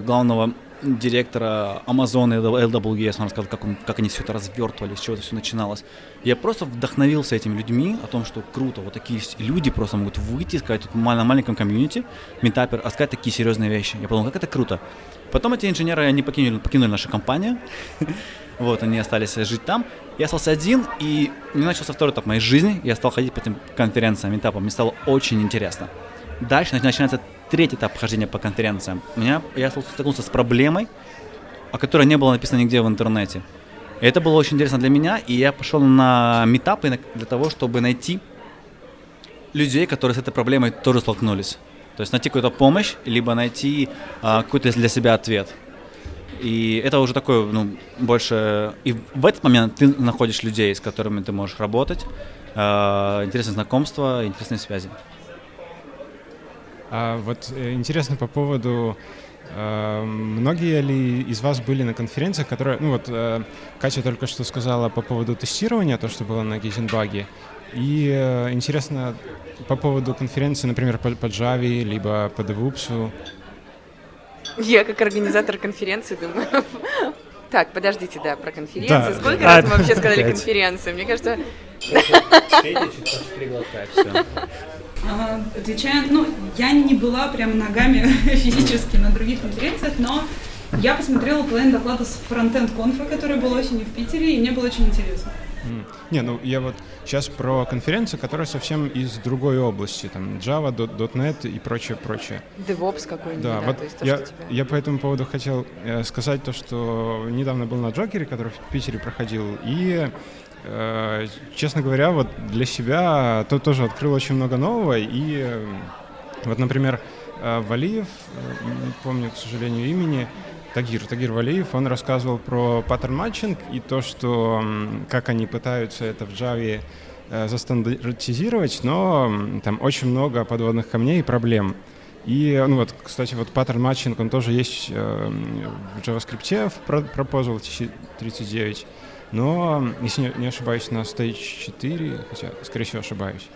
главного директора Amazon и LWS, он рассказал, как, он, как они все это развертывали, с чего это все начиналось. Я просто вдохновился этими людьми о том, что круто, вот такие люди просто могут выйти, сказать тут на маленьком комьюнити, метапер, а сказать такие серьезные вещи. Я подумал, как это круто. Потом эти инженеры, они покинули, покинули нашу компанию, вот, они остались жить там. Я остался один, и мне начался второй этап моей жизни. Я стал ходить по этим конференциям, этапам. Мне стало очень интересно. Дальше нач- начинается третий этап хождения по конференциям. У меня, я столкнулся с проблемой, о которой не было написано нигде в интернете. И это было очень интересно для меня, и я пошел на метапы для того, чтобы найти людей, которые с этой проблемой тоже столкнулись. То есть найти какую-то помощь, либо найти а, какой-то для себя ответ. И это уже такое, ну, больше... И в этот момент ты находишь людей, с которыми ты можешь работать, а, интересные знакомства, интересные связи. А вот э, интересно по поводу, э, многие ли из вас были на конференциях, которые, ну вот э, Катя только что сказала по поводу тестирования, то, что было на Гейзенбаге, и э, интересно по поводу конференции, например, по, по Java, либо по DevOps. Я как организатор конференции думаю. Так, подождите, да, про конференции. Да. Сколько А, раз мы вообще сказали опять. конференции? Мне кажется, А, Отвечая, ну, я не была прям ногами физически на других конференциях, но я посмотрела половину доклада с фронтенд конфа, который был осенью в Питере, и мне было очень интересно. Не, ну я вот сейчас про конференцию, которая совсем из другой области, там Java,., .NET и прочее, прочее. DevOps какой-нибудь, Да, да, вот то есть то, я, тебя... я по этому поводу хотел э, сказать то, что недавно был на Джокере, который в Питере проходил, и, э, честно говоря, вот для себя то тоже открыл очень много нового, и э, вот, например, э, Валиев, э, не помню, к сожалению, имени, Тагир, Тагир Валиев, он рассказывал про паттерн матчинг и то, что как они пытаются это в Java э, застандартизировать, но там очень много подводных камней и проблем. И, ну вот, кстати, вот паттерн матчинг, он тоже есть э, в JavaScript, в Proposal 39, но, если не, ошибаюсь, на Stage 4, хотя, скорее всего, ошибаюсь.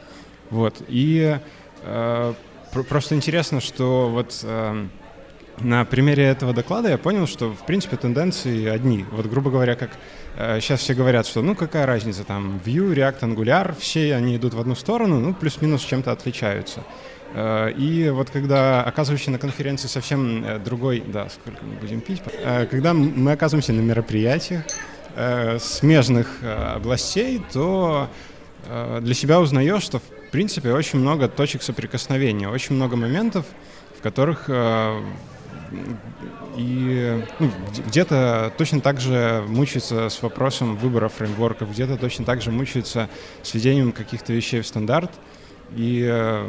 Вот, и э, про- просто интересно, что вот э, на примере этого доклада я понял, что, в принципе, тенденции одни. Вот, грубо говоря, как сейчас все говорят, что, ну, какая разница, там, Vue, React, Angular, все они идут в одну сторону, ну, плюс-минус чем-то отличаются. Э, И вот когда оказываешься на конференции совсем э, другой, да, сколько мы будем пить, Э, когда мы оказываемся на мероприятиях э, смежных э, областей, то э, для себя узнаешь, что в принципе очень много точек соприкосновения, очень много моментов, в которых э, и ну, где- где-то точно так же мучаются с вопросом выбора фреймворков, где-то точно так же мучаются с введением каких-то вещей в стандарт. И э,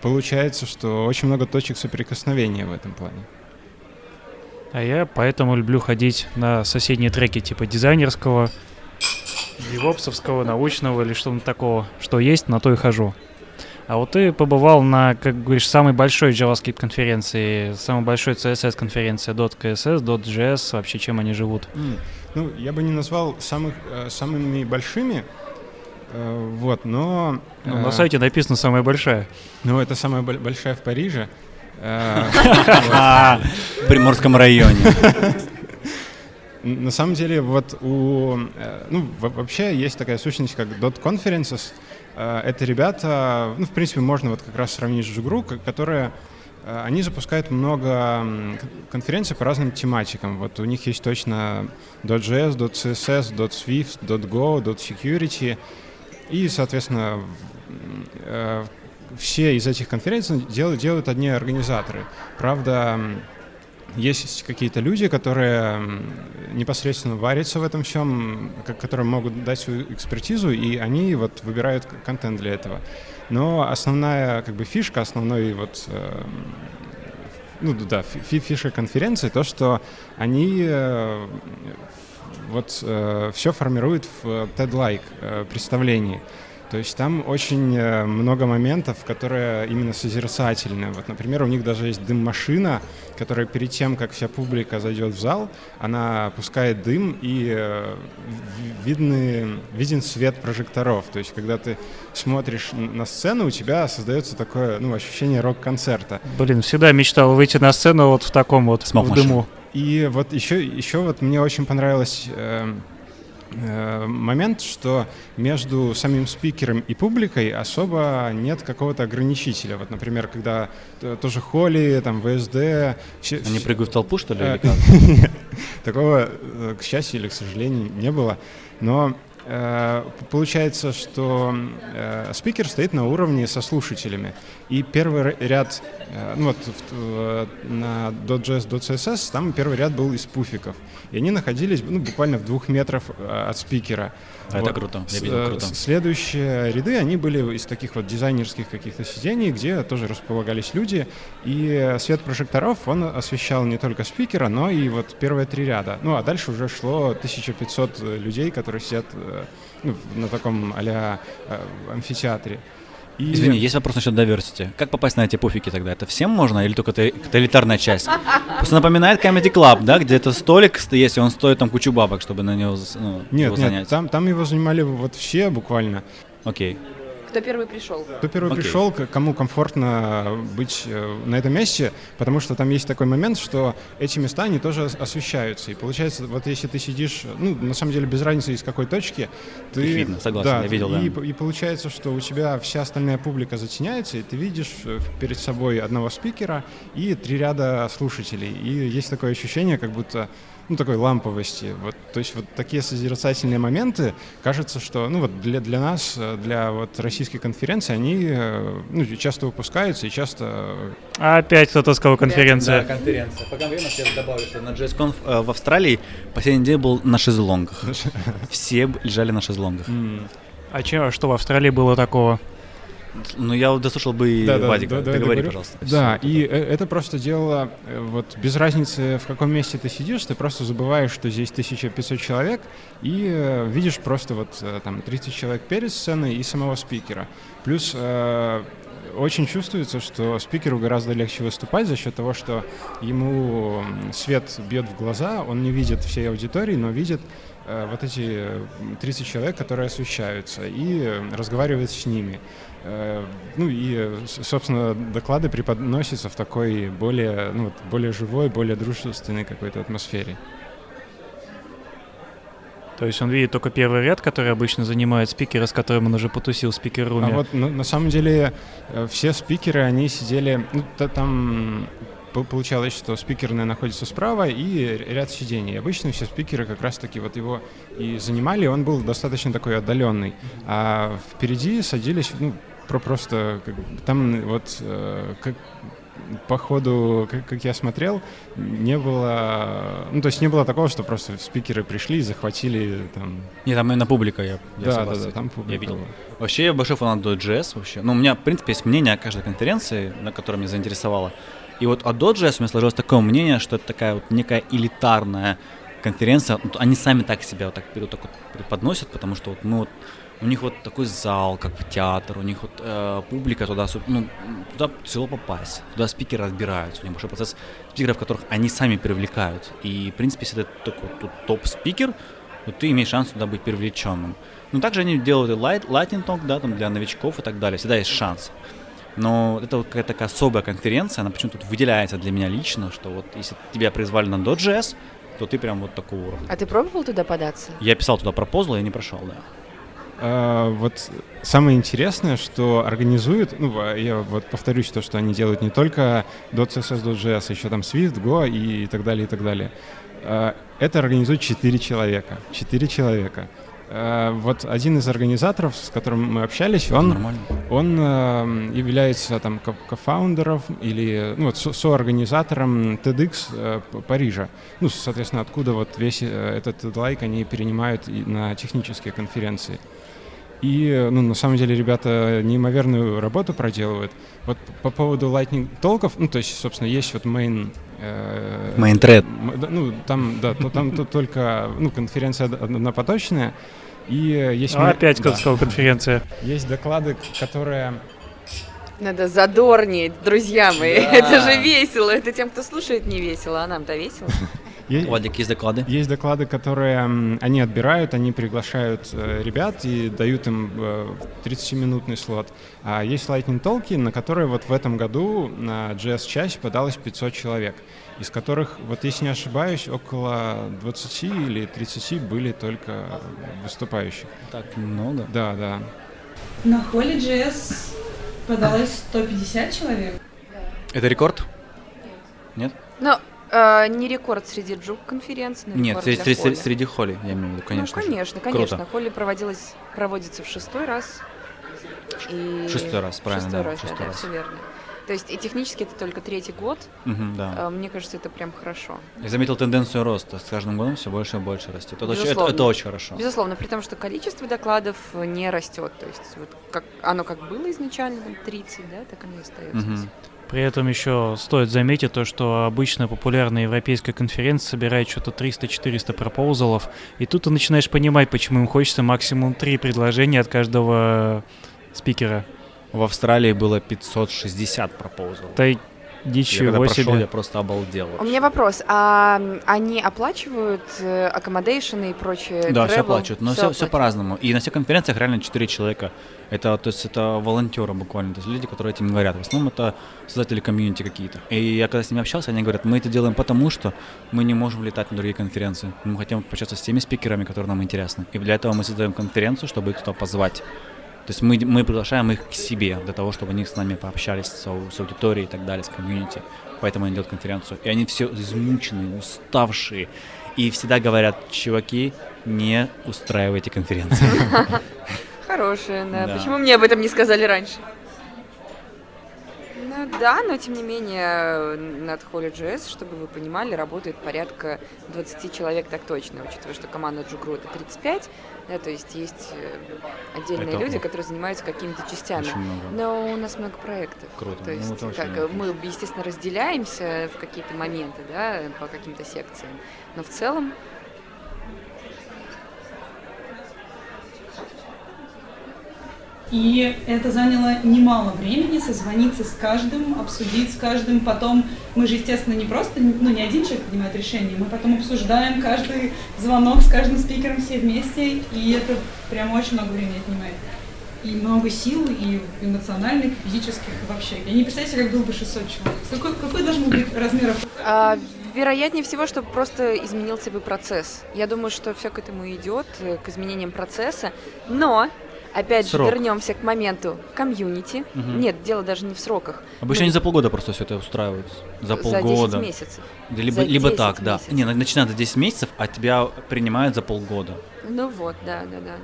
получается, что очень много точек соприкосновения в этом плане. А я поэтому люблю ходить на соседние треки типа дизайнерского, девопсовского, научного или что-то такого, что есть, на то и хожу. А вот ты побывал на, как говоришь, самой большой JavaScript конференции, самой большой CSS конференции, .css, .js, вообще чем они живут? М, Ну, я бы не назвал самых, э, самыми большими, э, вот, но... Ну, э, на сайте написано самая большая. Ну, это самая боль- большая в Париже. Э, В Приморском районе. на самом деле, вот у... Э, ну, вообще есть такая сущность, как Dot Conferences. Э, это ребята, ну, в принципе, можно вот как раз сравнить с Жигру, которые э, они запускают много конференций по разным тематикам. Вот у них есть точно .js, .css, .swift, .go, .security. И, соответственно, все из этих конференций делают, делают одни организаторы. Правда, есть какие-то люди, которые непосредственно варятся в этом всем, которые могут дать свою экспертизу, и они вот выбирают контент для этого. Но основная как бы фишка, основной вот э, ну да, фишка конференции то, что они э, вот э, все формируют в TED-like представлении. То есть там очень э, много моментов, которые именно созерцательны. Вот, например, у них даже есть дым-машина, которая перед тем, как вся публика зайдет в зал, она пускает дым и э, видны, виден свет прожекторов. То есть когда ты смотришь на сцену, у тебя создается такое ну, ощущение рок-концерта. Блин, всегда мечтал выйти на сцену вот в таком вот в дыму. И вот еще, еще вот мне очень понравилось... Э, момент, что между самим спикером и публикой особо нет какого-то ограничителя. Вот, например, когда тоже Холли, там, ВСД... Все, Они прыгают в толпу, что ли, или э, как? Такого, э, к счастью или к сожалению, не было. Но Э, получается, что э, спикер стоит на уровне со слушателями. И первый ряд, э, ну вот на .js, .css, там первый ряд был из пуфиков. И они находились ну, буквально в двух метрах от спикера. А вот. Это круто, я видел, круто. Следующие ряды, они были из таких вот дизайнерских каких-то сидений, где тоже располагались люди. И свет прожекторов, он освещал не только спикера, но и вот первые три ряда. Ну, а дальше уже шло 1500 людей, которые сидят ну, на таком а амфитеатре. И... Извини, есть вопрос насчет diversity. Как попасть на эти пуфики тогда? Это всем можно или только это, элитарная часть? Просто напоминает Comedy Club, да, где это столик есть, и он стоит там кучу бабок, чтобы на него, ну, нет, его занять. Нет, там, там его занимали вот все буквально. Окей. Кто первый пришел? Кто первый okay. пришел, кому комфортно быть э, на этом месте, потому что там есть такой момент, что эти места, они тоже освещаются. И получается, вот если ты сидишь, ну, на самом деле, без разницы из какой точки, ты... Их видно, согласен, да, я видел, и, да. И получается, что у тебя вся остальная публика затеняется, и ты видишь э, перед собой одного спикера и три ряда слушателей. И есть такое ощущение, как будто ну, такой ламповости. Вот, то есть вот такие созерцательные моменты, кажется, что ну, вот для, для нас, для вот российской конференции, они э, ну, часто выпускаются и часто... А опять кто-то сказал конференция. Да, конференция. По конференции я добавлю, что на JSConf э, в Австралии последний день был на шезлонгах. Все лежали на шезлонгах. А че, что в Австралии было такого? Ну, я дослушал бы да, Вадик. Да, да, Договори, пожалуйста. Да, и э, это просто дело, э, вот без разницы, в каком месте ты сидишь, ты просто забываешь, что здесь 1500 человек, и э, видишь просто вот там 30 человек перед сценой и самого спикера. Плюс э, очень чувствуется, что спикеру гораздо легче выступать за счет того, что ему свет бьет в глаза, он не видит всей аудитории, но видит э, вот эти 30 человек, которые освещаются, и разговаривает с ними. Э, ну и, собственно, доклады преподносятся в такой более, ну, более живой, более дружественной какой-то атмосфере. То есть он видит только первый ряд, который обычно занимает спикера, с которым он уже потусил в спикер-руме. А вот на, на самом деле э, все спикеры, они сидели, ну, то, там получалось, что спикерная находится справа и ряд сидений. Обычно все спикеры как раз-таки вот его и занимали, он был достаточно такой отдаленный. А впереди садились, ну, про просто как, там вот э, как по ходу, как, как я смотрел, не было, ну то есть не было такого, что просто спикеры пришли и захватили там. Не, там именно публика, я, я да, согласен. Да, да, там публика. Я видел. Была. Вообще я большой фанат .js вообще. Ну у меня в принципе есть мнение о каждой конференции, на которой меня заинтересовало. И вот о .js у меня сложилось такое мнение, что это такая вот некая элитарная конференция. Ну, они сами так себя вот так, вот так вот преподносят, потому что вот мы вот у них вот такой зал, как в театр, у них вот э, публика туда, ну, туда тяжело попасть, туда спикеры разбираются, у них большой процесс спикеров, которых они сами привлекают. И, в принципе, если ты такой тут топ-спикер, то ты имеешь шанс туда быть привлеченным. Но также они делают и light, lightning talk, да, там для новичков и так далее, всегда есть шанс. Но это вот какая-то такая особая конференция, она почему-то выделяется для меня лично, что вот если тебя призвали на .js, то ты прям вот такого уровня. А ты пробовал туда податься? Я писал туда пропозал, я не прошел, да. А, вот самое интересное, что организуют, ну, а, я вот повторюсь то, что они делают не только .css, .js, еще там Swift, Go и так далее, и так далее. А, это организуют четыре человека. Четыре человека. А, вот один из организаторов, с которым мы общались, он, Нормально. он э, является там ко- кофаундером или ну, вот, со- соорганизатором TEDx э, Парижа. Ну, соответственно, откуда вот весь э, этот лайк они перенимают на технические конференции. И, э, ну, на самом деле, ребята неимоверную работу проделывают. Вот по поводу Lightning толков, ну, то есть, собственно, есть вот main... э, Main thread. м- да, Ну, там, да, то- там то- только, ну, конференция од- однопоточная, и э, есть... Ма- опять да, сказал конференция. Есть доклады, которые... Надо задорнее, друзья мои. Да. Это же весело. Это тем, кто слушает, не весело, а нам-то весело. Е- Владик, есть доклады? Есть доклады, которые они отбирают, они приглашают э, ребят и дают им э, 30-минутный слот. А есть Lightning Толки, на которые вот в этом году на JS-часть подалось 500 человек, из которых, вот если не ошибаюсь, около 20 или 30 были только выступающих. Так много. Да, да. На холле JS подалось 150 человек. Это рекорд? Нет? Но э, не рекорд среди джук конференций, но Нет, среди, среди- Холли. среди холли, я имею в виду, конечно. ну, же. конечно, Круто. конечно. Холли проводилась, проводится в шестой раз. И... Шестой раз, правильно, Шестой да, раз, шестой да, раз. все верно. То есть и технически это только третий год. Мгм, да. Э, Мне кажется, это прям хорошо. Я заметил тенденцию роста. С каждым годом все больше и больше растет. Это, очень, это, это очень хорошо. Безусловно, при том, что количество докладов не растет. То есть вот как оно как было изначально, там 30, да, так оно и остается. Мгм. При этом еще стоит заметить то, что обычно популярная европейская конференция собирает что-то 300-400 пропозалов, и тут ты начинаешь понимать, почему им хочется максимум три предложения от каждого спикера. В Австралии было 560 пропозалов. Да и Я когда ничего прошел, себе. я просто обалдел. У вообще. меня вопрос, а они оплачивают э, accommodation и прочее? Да, все travel? оплачивают, но все, все оплачивают. по-разному. И на всех конференциях реально 4 человека. Это, то есть, это волонтеры буквально, то есть люди, которые этим говорят. В основном это создатели комьюнити какие-то. И я когда с ними общался, они говорят, мы это делаем потому, что мы не можем летать на другие конференции. Мы хотим пообщаться с теми спикерами, которые нам интересны. И для этого мы создаем конференцию, чтобы их туда позвать. То есть мы, мы приглашаем их к себе для того, чтобы они с нами пообщались с, с аудиторией и так далее, с комьюнити. Поэтому они делают конференцию. И они все измученные, уставшие. И всегда говорят, чуваки, не устраивайте конференции. Хорошая, да. Да. Почему мне об этом не сказали раньше? Ну да, но тем не менее над Holy.js, чтобы вы понимали, работает порядка 20 человек так точно, учитывая, что команда Джугру это 35, да, то есть есть э, отдельные Это люди, которые занимаются какими-то частями. Но у нас много проектов. Круто. То Ну, есть, очень как, много. мы, естественно, разделяемся в какие-то моменты, да, по каким-то секциям. Но в целом И это заняло немало времени, созвониться с каждым, обсудить с каждым. Потом мы же, естественно, не просто, ну, не один человек принимает решение, мы потом обсуждаем каждый звонок с каждым спикером все вместе, и это прям очень много времени отнимает. И много сил, и эмоциональных, и физических, и вообще. Я не представляю себе, как было бы 600 человек. Какой, какой должен быть размер А, вероятнее всего, что просто изменился бы процесс. Я думаю, что все к этому идет, э, к изменениям процесса. Но, опять Срок. же, вернемся к моменту комьюнити. Мгм. Нет, дело даже не в сроках. Обычно Ну, они за полгода просто все это устраивают. За За полгода. 10 месяцев. Да, Либо, За либо 10 так, да. месяцев. Не, на- начинают за 10 месяцев, а тебя принимают за полгода. Ну вот, да, да, да.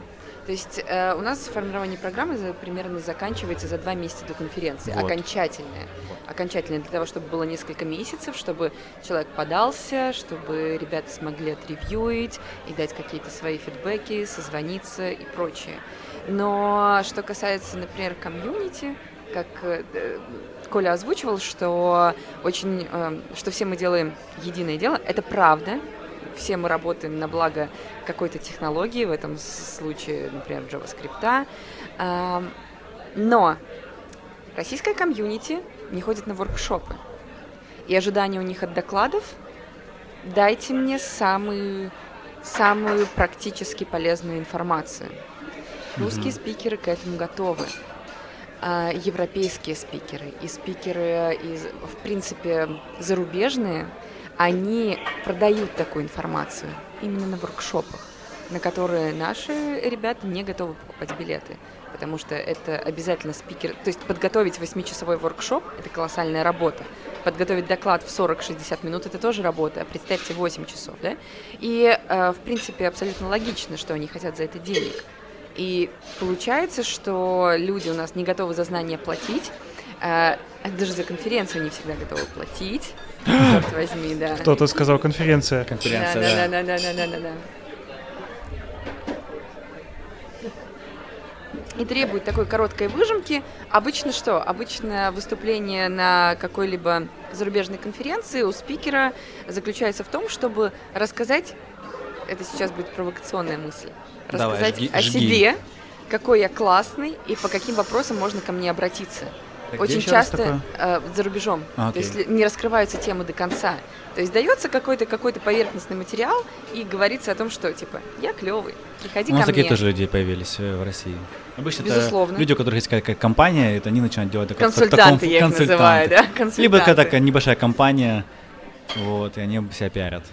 То есть э, у нас формирование программы за- примерно заканчивается за два месяца до конференции, Вот. окончательное. Окончательное для того, чтобы было несколько месяцев, чтобы человек подался, чтобы ребята смогли отревьюить и дать какие-то свои фидбэки, созвониться и прочее. Но что касается, например, комьюнити, как э, Коля озвучивал, что очень, э, что все мы делаем единое дело, это правда. Все мы работаем на благо какой-то технологии, в этом случае, например, JavaScript. Ам, Но российская комьюнити не ходит на воркшопы. И ожидания у них от докладов дайте мне самую, самую практически полезную информацию. Русские спикеры к этому готовы. А, Европейские спикеры и спикеры, из, в принципе, зарубежные, они продают такую информацию именно на воркшопах, на которые наши ребята не готовы покупать билеты потому что это обязательно спикер. То есть подготовить 8-часовой воркшоп – это колоссальная работа. Подготовить доклад в 40-60 минут – это тоже работа. А представьте, 8 часов, да? И, э, в принципе, абсолютно логично, что они хотят за это денег. И получается, что люди у нас не готовы за знания платить, э, даже за конференцию не всегда готовы платить. Черт возьми, да. Кто-то сказал конференция. Конференция, да. Да, да, да, да, да, да, да. и требует такой короткой выжимки. Обычно что? Обычно выступление на какой-либо зарубежной конференции у спикера заключается в том, чтобы рассказать, это сейчас будет провокационная мысль, рассказать Давай, о жги. себе, какой я классный и по каким вопросам можно ко мне обратиться. Где Очень часто э, за рубежом. А, То есть не раскрываются темы до конца. То есть дается какой-то какой-то поверхностный материал и говорится о том, что типа я клевый, приходи У нас ко такие мне. тоже люди появились э, в России. Обычно Безусловно. это люди, у которых есть какая-то компания, это они начинают делать такое- Консультанты таком- я их называю, да? Консультанты. Либо какая-то небольшая компания, вот, и они себя пиарят.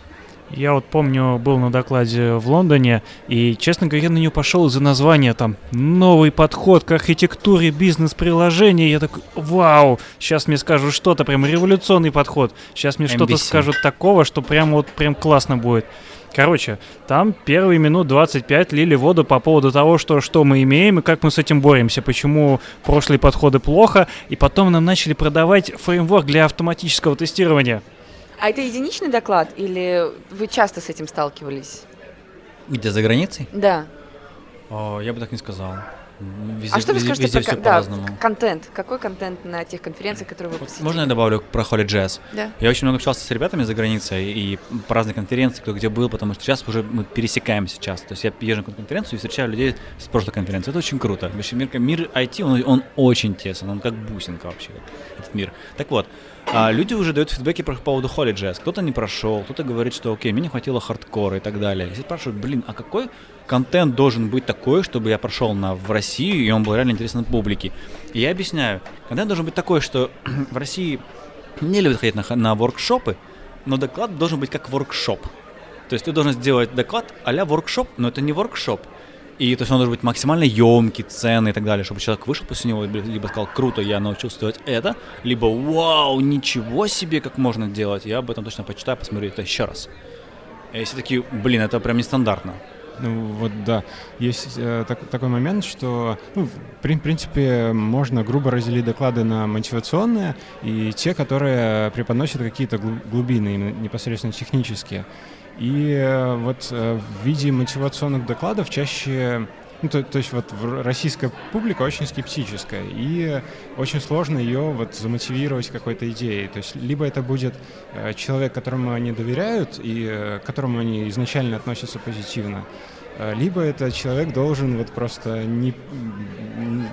Я вот помню, был на докладе в Лондоне, и, честно говоря, на нее пошел из-за названия там «Новый подход к архитектуре бизнес-приложений». Я такой, вау, сейчас мне скажут что-то, прям революционный подход. Сейчас мне что-то скажут такого, что прям вот прям классно будет. Короче, там первые минут 25 лили воду по поводу того, что, что мы имеем и как мы с этим боремся, почему прошлые подходы плохо, и потом нам начали продавать фреймворк для автоматического тестирования. А это единичный доклад или вы часто с этим сталкивались? Где, за границей? Да. О, я бы так не сказал. Везде, а что вы везде- скажете везде про все кон- да, по-разному. контент? Какой контент на тех конференциях, которые вы посетили? Можно я добавлю про Holy Jazz? Да. Я очень много общался с ребятами за границей и по разных конференциям, кто где был, потому что сейчас уже мы пересекаемся часто. То есть я езжу на конференцию и встречаю людей с прошлой конференции. Это очень круто. Вообще мир, мир IT, он, он очень тесен, он как бусинка вообще, этот мир. Так вот, а люди уже дают фидбэки по поводу Holy Jazz. Кто-то не прошел, кто-то говорит, что окей, мне не хватило хардкора и так далее. Все спрашивают, блин, а какой контент должен быть такой, чтобы я прошел на, в Россию, и он был реально интересен публике. И я объясняю, контент должен быть такой, что в России не любят ходить на, на воркшопы, но доклад должен быть как воркшоп. То есть ты должен сделать доклад а-ля воркшоп, но это не воркшоп. И то есть он должен быть максимально емкий, ценный и так далее, чтобы человек вышел после него либо сказал, круто, я научился делать это, либо вау, ничего себе, как можно делать. Я об этом точно почитаю, посмотрю это еще раз. И все такие, блин, это прям нестандартно. Ну вот да, есть э, так- такой момент, что ну, в при- принципе можно грубо разделить доклады на мотивационные и те, которые преподносят какие-то глу- глубины, непосредственно технические. И э, вот э, в виде мотивационных докладов чаще ну, то, то есть вот российская публика очень скептическая, и очень сложно ее вот замотивировать какой-то идеей. То есть либо это будет э, человек, которому они доверяют и которому они изначально относятся позитивно, либо это человек должен вот просто не,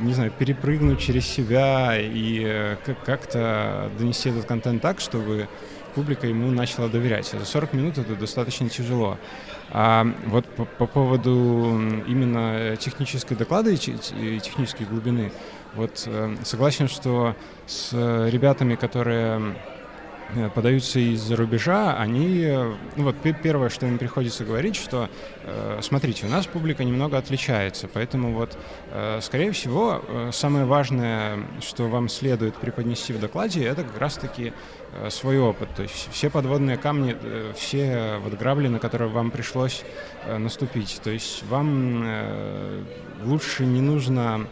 не знаю, перепрыгнуть через себя и как- как-то донести этот контент так, чтобы публика ему начала доверять. За 40 минут это достаточно тяжело. А вот по, по поводу именно технической доклада и те- и технической глубины, вот э, согласен, что с ребятами, которые э, подаются из-за рубежа, они, э, ну вот пе- первое, что им приходится говорить, что, э, смотрите, у нас публика немного отличается, поэтому вот, э, скорее всего, э, самое важное, что вам следует преподнести в докладе, это как раз-таки свой опыт, то есть все подводные камни, э, все вот грабли, на которые вам пришлось э, наступить, то есть вам э, лучше не нужно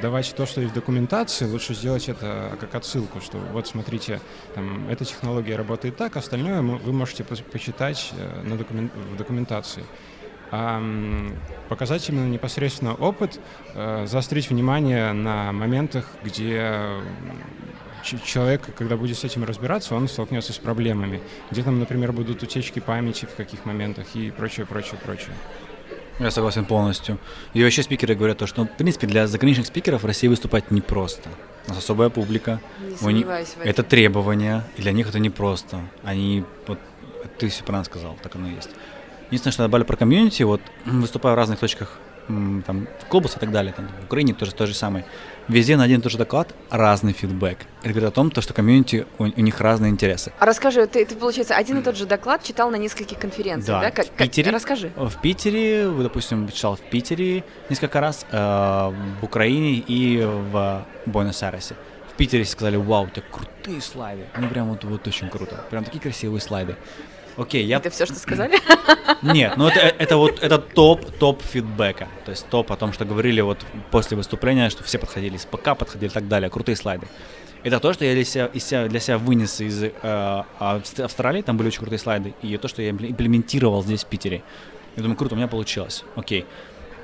давать то, что есть в документации, лучше сделать это как отсылку, что вот смотрите, там, эта технология работает так, остальное вы можете почитать э, на докумен- в документации. А показать именно непосредственно опыт, э, заострить внимание на моментах, где человек, когда будет с этим разбираться, он столкнется с проблемами. Где там, например, будут утечки памяти в каких моментах и прочее, прочее, прочее. Я согласен полностью. И вообще спикеры говорят то, что, в принципе, для заграничных спикеров в России выступать непросто. У нас особая публика. Не этом. Это требования, и для них это непросто. Они, вот, ты все правильно сказал, так оно и есть. Единственное, что добавили про комьюнити, вот, выступая в разных точках там, Глобус и так далее, там, в Украине тоже то же самое. Везде на один и тот же доклад разный фидбэк. Это говорит о том, то, что комьюнити, у, у них разные интересы. А расскажи, ты, ты, получается, один и тот же доклад читал на нескольких конференциях, да? да? Как, в Питере, как, расскажи. В Питере, допустим, читал в Питере несколько раз, э, в Украине и в Буэнос-Айресе. В Питере сказали, вау, у тебя крутые слайды. Ну, прям вот, вот очень круто. Прям такие красивые слайды. Окей, я... Это все, что сказали? Нет, ну это, это вот это топ, топ фидбэка. То есть топ о том, что говорили вот после выступления, что все подходили с ПК, подходили и так далее. Крутые слайды. Это то, что я для себя, из себя, для себя вынес из э, Австралии, там были очень крутые слайды, и то, что я имплементировал здесь, в Питере. Я думаю, круто, у меня получилось. Окей.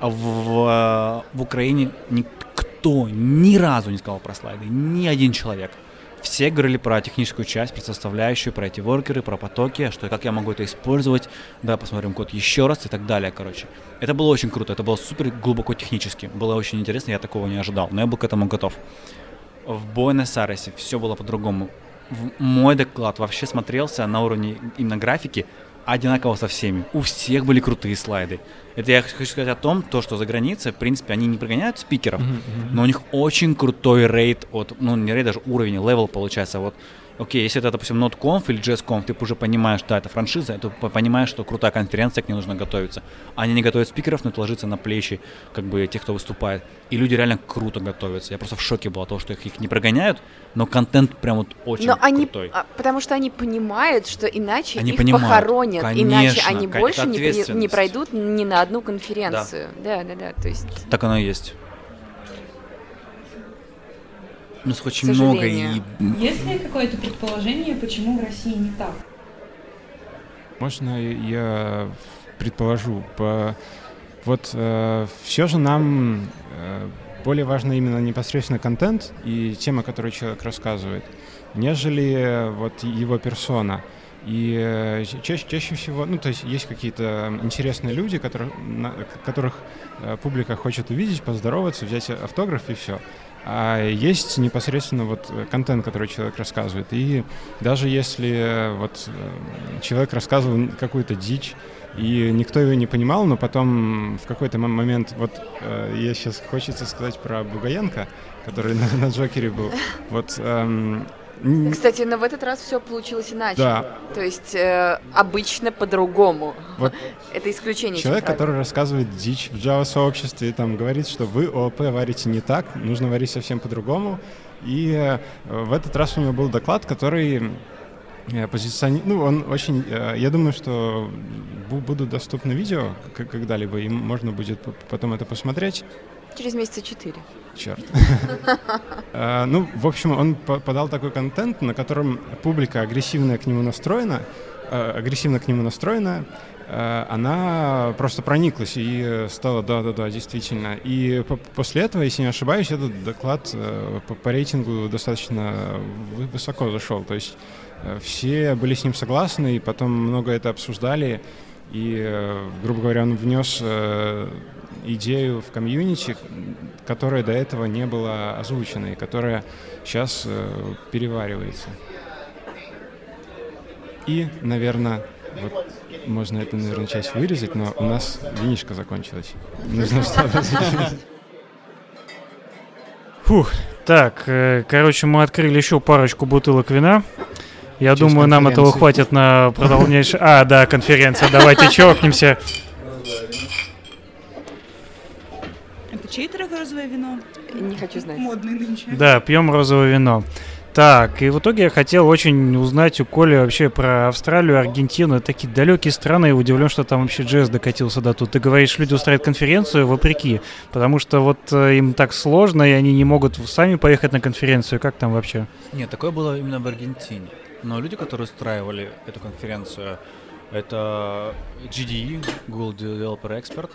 А в, в, в Украине никто ни разу не сказал про слайды, ни один человек. Все говорили про техническую часть, про составляющую, про эти воркеры, про потоки, что как я могу это использовать, да, посмотрим код еще раз и так далее, короче. Это было очень круто, это было супер глубоко технически, было очень интересно, я такого не ожидал, но я был к этому готов. В Буэнос-Айресе все было по-другому. Мой доклад вообще смотрелся на уровне именно графики одинаково со всеми. У всех были крутые слайды. Это я хочу сказать о том, то, что за границей, в принципе, они не прогоняют спикеров, mm-hmm. но у них очень крутой rate от, ну, не rate, даже уровень, level получается. Вот окей, если это, допустим, NodeConf или JSConf, ты уже понимаешь, да, это франшиза, ты понимаешь, что крутая конференция, к ней нужно готовиться. Они не готовят спикеров, но это ложится на плечи, как бы, тех, кто выступает. И люди реально круто готовятся. Я просто в шоке был от того, что их, их не прогоняют, но контент прям вот очень но они, крутой. А, потому что они понимают, что иначе они их понимают, похоронят, конечно, иначе они больше не, не пройдут ни на одну конференцию. Да, да, да, да то есть... Так оно и есть. У нас очень много и... Есть ли какое-то предположение, почему в России не так? Можно я предположу? По... Вот э, все же нам э, более важно именно непосредственно контент и тема, которую человек рассказывает, нежели вот его персона. И э, чаще, чаще всего, ну, то есть есть какие-то интересные люди, которые, на, которых э, публика хочет увидеть, поздороваться, взять автограф и все а есть непосредственно вот э, контент, который человек рассказывает. И даже если э, вот э, человек рассказывал какую-то дичь, и никто его не понимал, но потом в какой-то момент, вот я сейчас хочется сказать про Бугаенко, который на, на Джокере был. Вот эм, кстати, но в этот раз все получилось иначе. Да. То есть э, обычно по-другому. Вот Это исключение. Человек, который рассказывает дичь в Java сообществе, там говорит, что вы ООП варите не так, нужно варить совсем по-другому. И э, в этот раз у него был доклад, который э, позиционирует, ну, он очень, э, я думаю, что будут доступны видео когда-либо, и можно будет потом это посмотреть. Через месяца четыре. Черт. А, ну, в общем, он подал такой контент, на котором публика агрессивная к нему настроена, а, агрессивно к нему настроена, а, она просто прониклась и стала, да-да-да, действительно. И после этого, если не ошибаюсь, этот доклад э, по рейтингу достаточно высоко зашел. То есть э, все были с ним согласны, и потом много это обсуждали. И, э, грубо говоря, он внес идею в комьюнити, которая до этого не была озвучена и которая сейчас э, переваривается. И, наверное, вот можно это, наверное, часть вырезать, но у нас винишка закончилась. Нужно что-то Фух, так, э, короче, мы открыли еще парочку бутылок вина. Я Через думаю, нам этого хватит на продолжение. А, да, конференция. Давайте чокнемся. Чей трек розовое вино? Не хочу знать. Модный нынче. Да, пьем розовое вино. Так, и в итоге я хотел очень узнать у Коли вообще про Австралию, Аргентину. Такие далекие страны, я удивлен, что там вообще джаз докатился до тут. Ты говоришь, люди устраивают конференцию вопреки, потому что вот э, им так сложно, и они не могут сами поехать на конференцию. Как там вообще? Нет, такое было именно в Аргентине. Но люди, которые устраивали эту конференцию, это GDE, Google Developer Expert,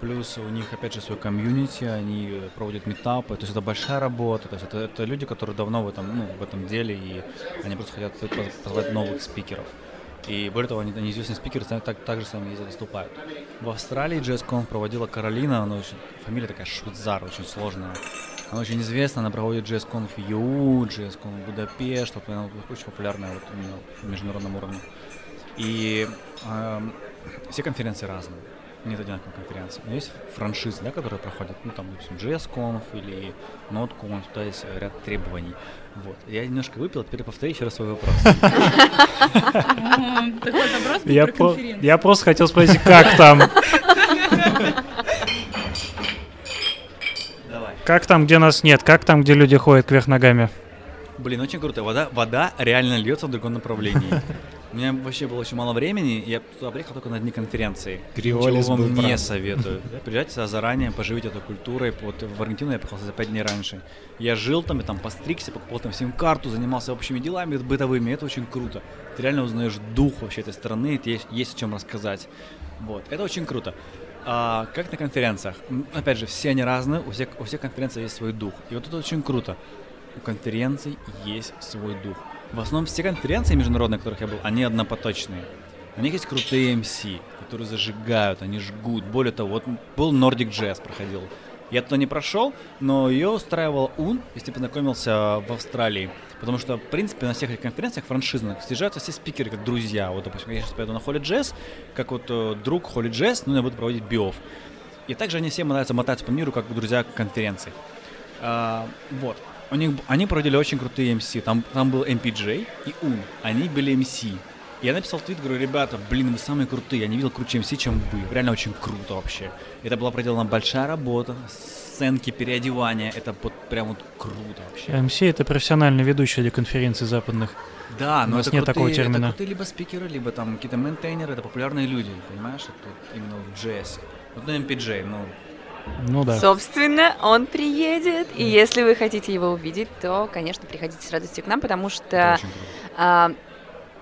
Плюс у них, опять же, свой комьюнити, они проводят метапы, то есть это большая работа, то есть это, это люди, которые давно в этом, ну, в этом деле, и они просто хотят позвать новых спикеров. И более того, они, они известные спикеры так, так, же сами ездят, выступают. В Австралии JSCon проводила Каролина, она очень, фамилия такая Швейцар, очень сложная. Она очень известна, она проводит JSCon в ЮУ, JSCon в Будапешт, она очень популярная вот, в международном уровне. И э, все конференции разные нет одинаковых конференций. Но есть франшизы, да, которые проходят, ну, там, допустим, JSConf или NodeConf, то есть ряд требований. Вот. Я немножко выпил, а теперь повтори еще раз свой вопрос. Такой вопрос Я, просто хотел спросить, как там? Давай. Как там, где нас нет? Как там, где люди ходят кверх ногами? Блин, очень круто. Вода, вода реально льется в другом направлении. У меня вообще было очень мало времени, я туда приехал только на дни конференции. Криолис был вам не прав. советую. Приезжайте сюда заранее, поживите этой культурой. Вот в Аргентину я приехал за 5 дней раньше. Я жил там, я там постригся, покупал там сим-карту, занимался общими делами бытовыми. Это очень круто. Ты реально узнаешь дух вообще этой страны, есть, есть о чем рассказать. Вот, это очень круто. А, как на конференциях? Опять же, все они разные, у всех, у всех конференций есть свой дух. И вот это очень круто. У конференций есть свой дух. В основном все конференции международные, на которых я был, они однопоточные. У них есть крутые MC, которые зажигают, они жгут. Более того, вот был Nordic Jazz проходил. Я туда не прошел, но ее устраивал УН, если познакомился в Австралии. Потому что, в принципе, на всех этих конференциях франшизных съезжаются все спикеры как друзья. Вот, допустим, я сейчас поеду на Холли Джесс, как вот э, друг Холли Джесс, ну, я буду проводить биов. И также они все мотаются, мотаются по миру, как друзья конференций. А, вот. У них, они проводили очень крутые MC. Там, там был MPJ и УН. Они были MC. Я написал твит, говорю, ребята, блин, вы самые крутые. Я не видел круче MC, чем вы. Реально очень круто вообще. Это была проделана большая работа, сценки, переодевания. Это вот прям вот круто вообще. MC — это профессиональный ведущий для конференций западных. Да, У но нас это нет крутые, такого термина. Это крутые либо спикеры, либо там какие-то мейнтейнеры, это популярные люди, понимаешь? Это вот именно в JS. Вот на MPJ, ну, Ну да. Собственно, он приедет, и если вы хотите его увидеть, то, конечно, приходите с радостью к нам, потому что, а,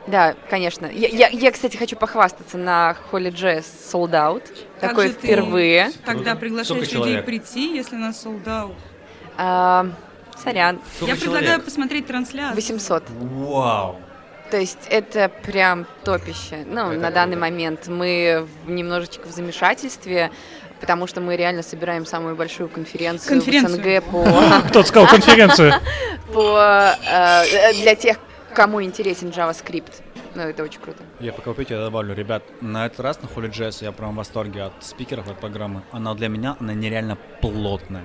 да, конечно. Я, я, я, кстати, хочу похвастаться на Холли Jazz Sold Out. Как ты впервые. Тогда приглашаешь Сколько людей человек? прийти, если нас sold out. А, сорян, Сколько Я предлагаю человек? посмотреть трансляцию. 800. Вау! То есть это прям топище. Ну, Это на данный момент мы в- немножечко в замешательстве, потому что мы реально собираем самую большую конференцию, Конференцию. в СНГ по, Кто-то сказал конференцию. по, э, для тех, кому интересен JavaScript. Ну, это очень круто. Я пьете, я добавлю, ребят, на этот раз на Холли Джесс я прям в восторге от спикеров, от программы. Она для меня, она нереально плотная.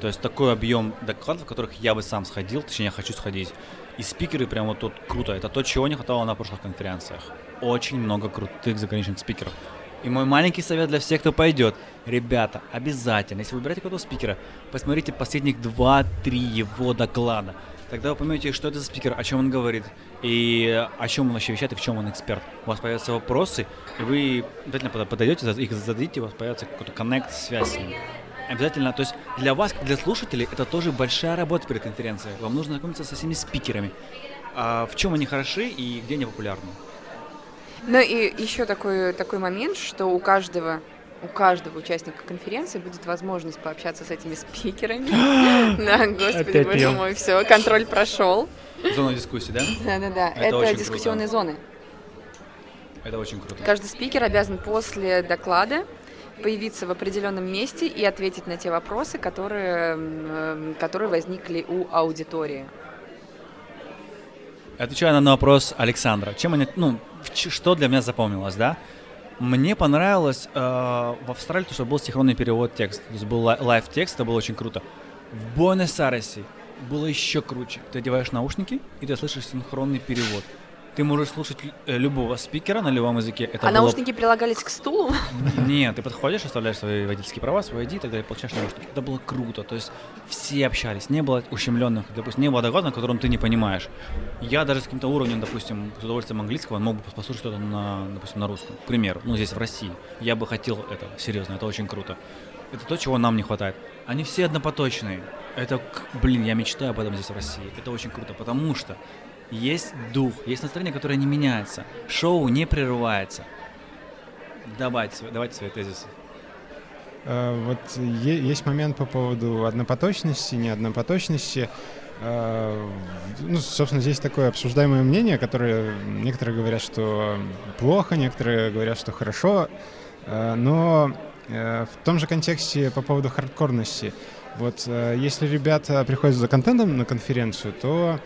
То есть такой объем докладов, в которых я бы сам сходил, точнее, я хочу сходить. И спикеры прям вот тут круто. Это то, чего не хватало на прошлых конференциях. Очень много крутых заграничных спикеров. И мой маленький совет для всех, кто пойдет. Ребята, обязательно, если вы выбираете какого-то спикера, посмотрите последних 2-3 его доклада. Тогда вы поймете, что это за спикер, о чем он говорит, и о чем он вообще вещает, и в чем он эксперт. У вас появятся вопросы, и вы обязательно подойдете, их зададите, у вас появится какой-то коннект, связь с ним. Обязательно, то есть для вас, для слушателей, это тоже большая работа перед конференцией. Вам нужно знакомиться со всеми спикерами. А в чем они хороши и где они популярны. Ну и еще такой, такой момент, что у каждого у каждого участника конференции будет возможность пообщаться с этими спикерами. Да, господи, Опять боже пьем. мой, все, контроль прошел. Зона дискуссии, да? Да-да-да, Это это очень дискуссионные зоны. Это очень круто. Каждый спикер обязан после доклада появиться в определенном месте и ответить на те вопросы, которые, м, которые возникли у аудитории. Отвечаю на вопрос Александра. Чем они, ну, что для меня запомнилось, да? Мне понравилось э, в Австралии, то, что был синхронный перевод текста. То есть был li- live-текст, это было очень круто. В Буэнос-Айресе было еще круче. Ты одеваешь наушники, и ты слышишь синхронный перевод. Ты можешь слушать э, любого спикера на любом языке. Это а было наушники прилагались к стулу? нет, ты подходишь, оставляешь свои водительские права, свой ID и так далее, получаешь наушники. Это было круто. То есть все общались, не было ущемленных, допустим, не было доклада, на котором ты не понимаешь. Я даже с каким-то уровнем, допустим, с удовольствием английского мог бы послушать что-то на, допустим, на русском. К примеру, ну здесь в России. Я бы хотел это, серьезно, это очень круто. Это то, чего нам не хватает. Они все однопоточные. Это, блин, я мечтаю об этом здесь в России. Это очень круто, потому что есть дух, есть настроение, которое не меняется. Шоу не прерывается. Давайте, давайте свои тезисы. Э, Вот есть момент по поводу однопоточности, неоднопоточности. Э, Ну, собственно, здесь такое обсуждаемое мнение, которое некоторые говорят, что плохо, некоторые говорят, что хорошо. Э, Но в том же контексте по поводу хардкорности. Вот если ребята приходят за контентом на конференцию, то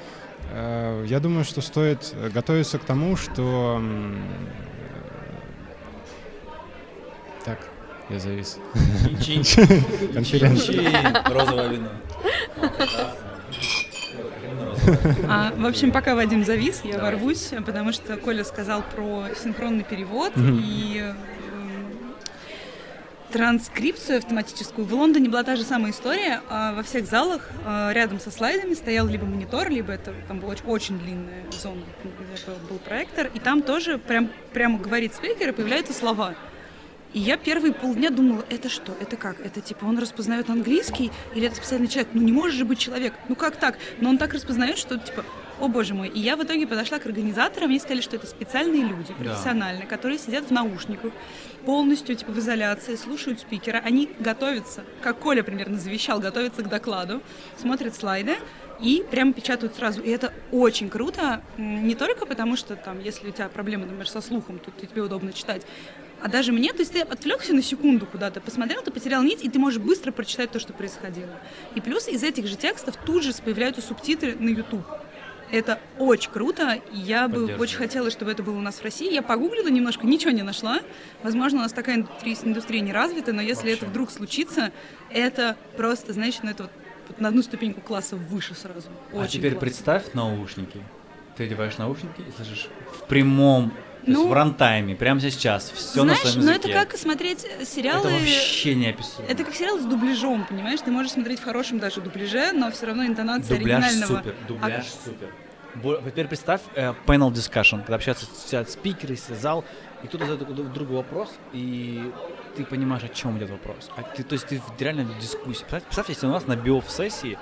я думаю, что стоит э, готовиться к тому, что э, так, Я завис. Конференция. Розовое вино. А, в общем, пока Вадим завис, я ворвусь, потому что Коля сказал про синхронный перевод и эм, транскрипцию автоматическую. В Лондоне была та же самая история. А во всех залах а, рядом со слайдами стоял либо монитор, либо это там была очень, длинная зона, где был проектор, и там тоже прям, прямо говорит спикер, и появляются слова. И я первые полдня думала, это что, это как? Это типа он распознает английский или это специальный человек? Ну не может же быть человек, ну как так? Но он так распознает, что типа, о боже мой. И я в итоге подошла к организаторам, и сказали, что это специальные люди, профессиональные, да. которые сидят в наушниках, полностью типа в изоляции, слушают спикера, они готовятся, как Коля примерно завещал, готовятся к докладу, смотрят слайды, и прямо печатают сразу. И это очень круто, не только потому, что там, если у тебя проблемы, например, со слухом, то тебе удобно читать, а даже мне, то есть ты отвлекся на секунду куда-то, посмотрел, ты потерял нить, и ты можешь быстро прочитать то, что происходило. И плюс из этих же текстов тут же появляются субтитры на YouTube. Это очень круто. Я бы очень хотела, чтобы это было у нас в России. Я погуглила немножко, ничего не нашла. Возможно, у нас такая индустрия, не развита, но если Вообще. это вдруг случится, это просто, знаешь, ну это вот, вот на одну ступеньку класса выше сразу. А очень а теперь классно. представь наушники. Ты одеваешь наушники и слышишь в прямом ну, есть в рантайме, прямо сейчас, все знаешь, на своем языке. ну это как смотреть сериалы... Это вообще не описуемо. Это как сериал с дубляжом, понимаешь? Ты можешь смотреть в хорошем даже дубляже, но все равно интонация Дубляж оригинального... супер, дубляж а... супер. Теперь представь э, panel discussion, когда общаются сидят спикеры, сидят зал, и кто-то задает друг другу вопрос, и ты понимаешь, о чем идет вопрос. А ты, то есть ты реально в дискуссии. Представь, представь, если у нас на биоф-сессии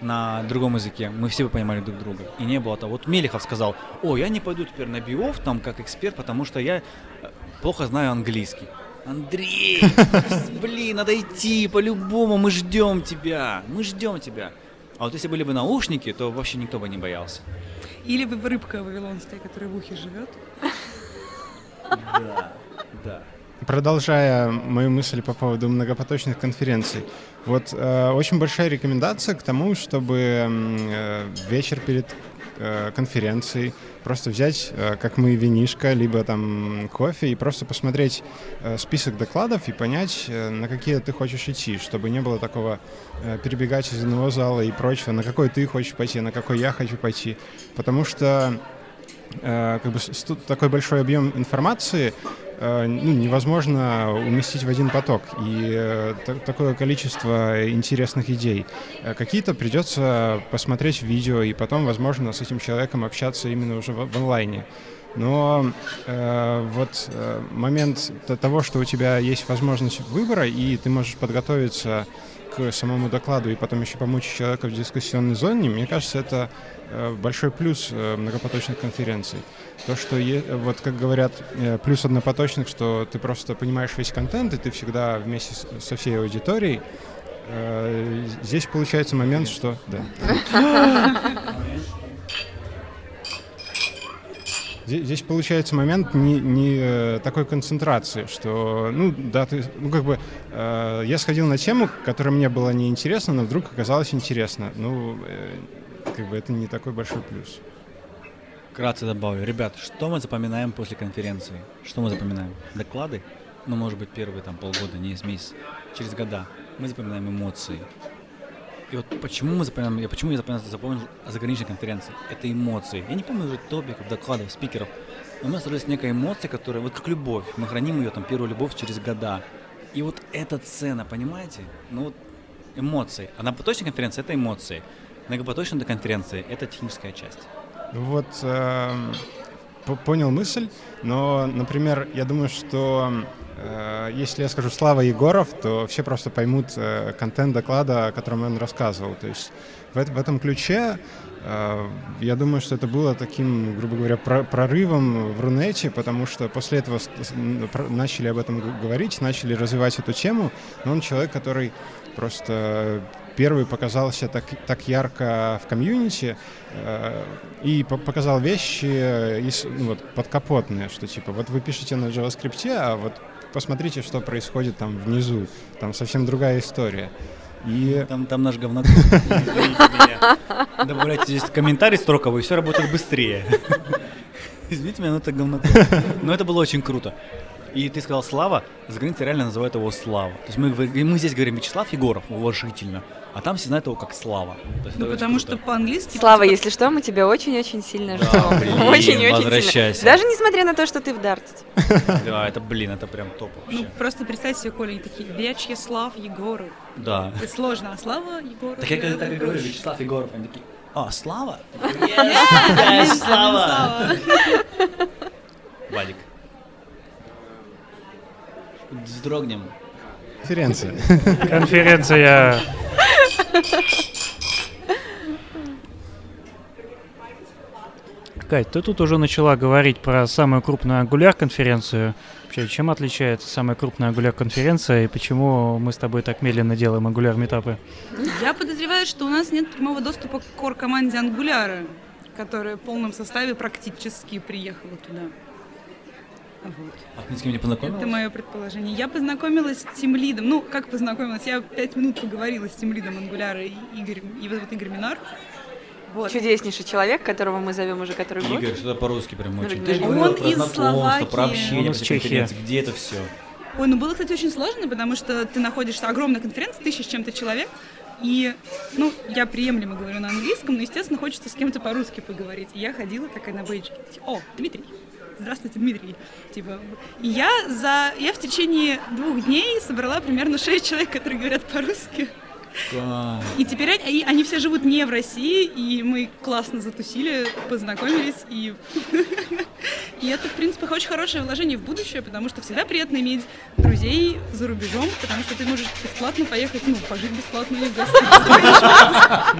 на другом языке, мы все бы понимали друг друга. И не было того. Вот Мелехов сказал, о, я не пойду теперь на биов там как эксперт, потому что я э, плохо знаю английский. Андрей, блин, надо идти по-любому, мы ждем тебя, мы ждем тебя. А вот если были бы наушники, то вообще никто бы не боялся. Или бы рыбка вавилонская, которая в ухе живет. Да, да. Продолжая мою мысль по поводу многопоточных конференций, вот э, очень большая рекомендация к тому, чтобы э, вечер перед э, конференцией просто взять, э, как мы, винишко, либо там кофе и просто посмотреть э, список докладов и понять, э, на какие ты хочешь идти, чтобы не было такого э, перебегать из одного зала и прочего, на какой ты хочешь пойти, на какой я хочу пойти, потому что э, как бы такой большой объем информации ну, невозможно уместить в один поток. И э, такое количество интересных идей. Э, какие-то придется посмотреть в видео, и потом, возможно, с этим человеком общаться именно уже в, в онлайне. Но э, вот э, момент того, что у тебя есть возможность выбора, и ты можешь подготовиться к самому докладу и потом еще помочь человека в дискуссионной зоне, мне кажется, это э, большой плюс э, многопоточных конференций. То, что, е, вот как говорят, э, плюс однопоточных, что ты просто понимаешь весь контент, и ты всегда вместе с, со всей аудиторией. Здесь получается момент, что... Да. Здесь, получается момент не, не э, такой концентрации, что, ну, да, ты, ну, как бы, э, я сходил на тему, которая мне была неинтересна, но вдруг оказалась интересна. Ну, э, как бы это не такой большой плюс. Вкратце добавлю. Ребят, что мы запоминаем после конференции? Что мы запоминаем? Доклады? Ну, может быть, первые там полгода, не из месяца. Через года. Мы запоминаем эмоции. И вот почему мы запоминаем, я почему я запомнил, запомнил о заграничной конференции? Это эмоции. Я не помню уже топиков, докладов, спикеров. Но у нас сложилась некая эмоция, которая, вот как любовь, мы храним ее, там, первую любовь через года. И вот эта цена, понимаете? Ну вот эмоции. А на поточной конференции это эмоции. Многопоточная конференция это техническая часть. Вот э, понял мысль, но, например, я думаю, что Э, если я скажу Слава Егоров, то все просто поймут э, контент доклада, о котором он рассказывал. То есть в, в этом ключе э, я думаю, что это было таким, грубо говоря, прорывом в Рунете, потому что после этого начали об этом говорить, начали развивать эту тему. Но он человек, который просто первый показался так, так ярко в комьюнити э, и по показал вещи из, ну, вот, подкапотные, что типа вот вы пишете на JavaScript, а вот посмотрите, что происходит там внизу. Там совсем другая история. И... Там, там наш говнокод. Добавляйте здесь комментарий строковый, все работает быстрее. Извините меня, но это говнокод. Но это было очень круто. И ты сказал Слава, за границей реально называют его Слава. То есть мы, мы здесь говорим Вячеслав Егоров, уважительно, а там все знают его как Слава. Ну, потому что по-английски... Слава, типа, если что, мы тебя очень-очень сильно ждем. блин, Очень-очень возвращайся. сильно. Даже несмотря на то, что ты в Дартите. Да, это, блин, это прям топ Ну, вообще. просто представь себе, Коля, они такие, Вячеслав Егоров. Да. Это сложно, а Слава Егоров... Так я это так и говорю. Вячеслав Егоров, они такие, а, Слава? Слава! Слава. Вадик. Вздрогнем. Конференция. Конференция. Кать, ты тут уже начала говорить про самую крупную ангуляр-конференцию. Вообще, чем отличается самая крупная ангуляр-конференция и почему мы с тобой так медленно делаем ангуляр-метапы? Я подозреваю, что у нас нет прямого доступа к кор-команде Ангуляра, которая в полном составе практически приехала туда. Вот. А ты ни с кем не познакомилась? Это мое предположение. Я познакомилась с тимлидом. Ну, как познакомилась? Я пять минут поговорила с тимлидом Ангуляра и Игорь, его зовут Игорь Минар. Вот. Чудеснейший человек, которого мы зовем уже который год. Игорь, что-то по-русски прям очень. Он Ты же говорил про из знакомство, Словакии. про общение, Он про из Чехии. Где это все? Ой, ну было, кстати, очень сложно, потому что ты находишься, огромная конференция, тысяча с чем-то человек, и, ну, я приемлемо говорю на английском, но, естественно, хочется с кем-то по-русски поговорить. И я ходила такая на бейджике, о, Дмитрий, здравствуйте, Дмитрий. Типа, и я за, я в течение двух дней собрала примерно шесть человек, которые говорят по-русски. И теперь они, они все живут не в России, и мы классно затусили, познакомились, и, и это, в принципе, очень хорошее вложение в будущее, потому что всегда приятно иметь друзей за рубежом, потому что ты можешь бесплатно поехать, ну, пожить бесплатно или в гостях.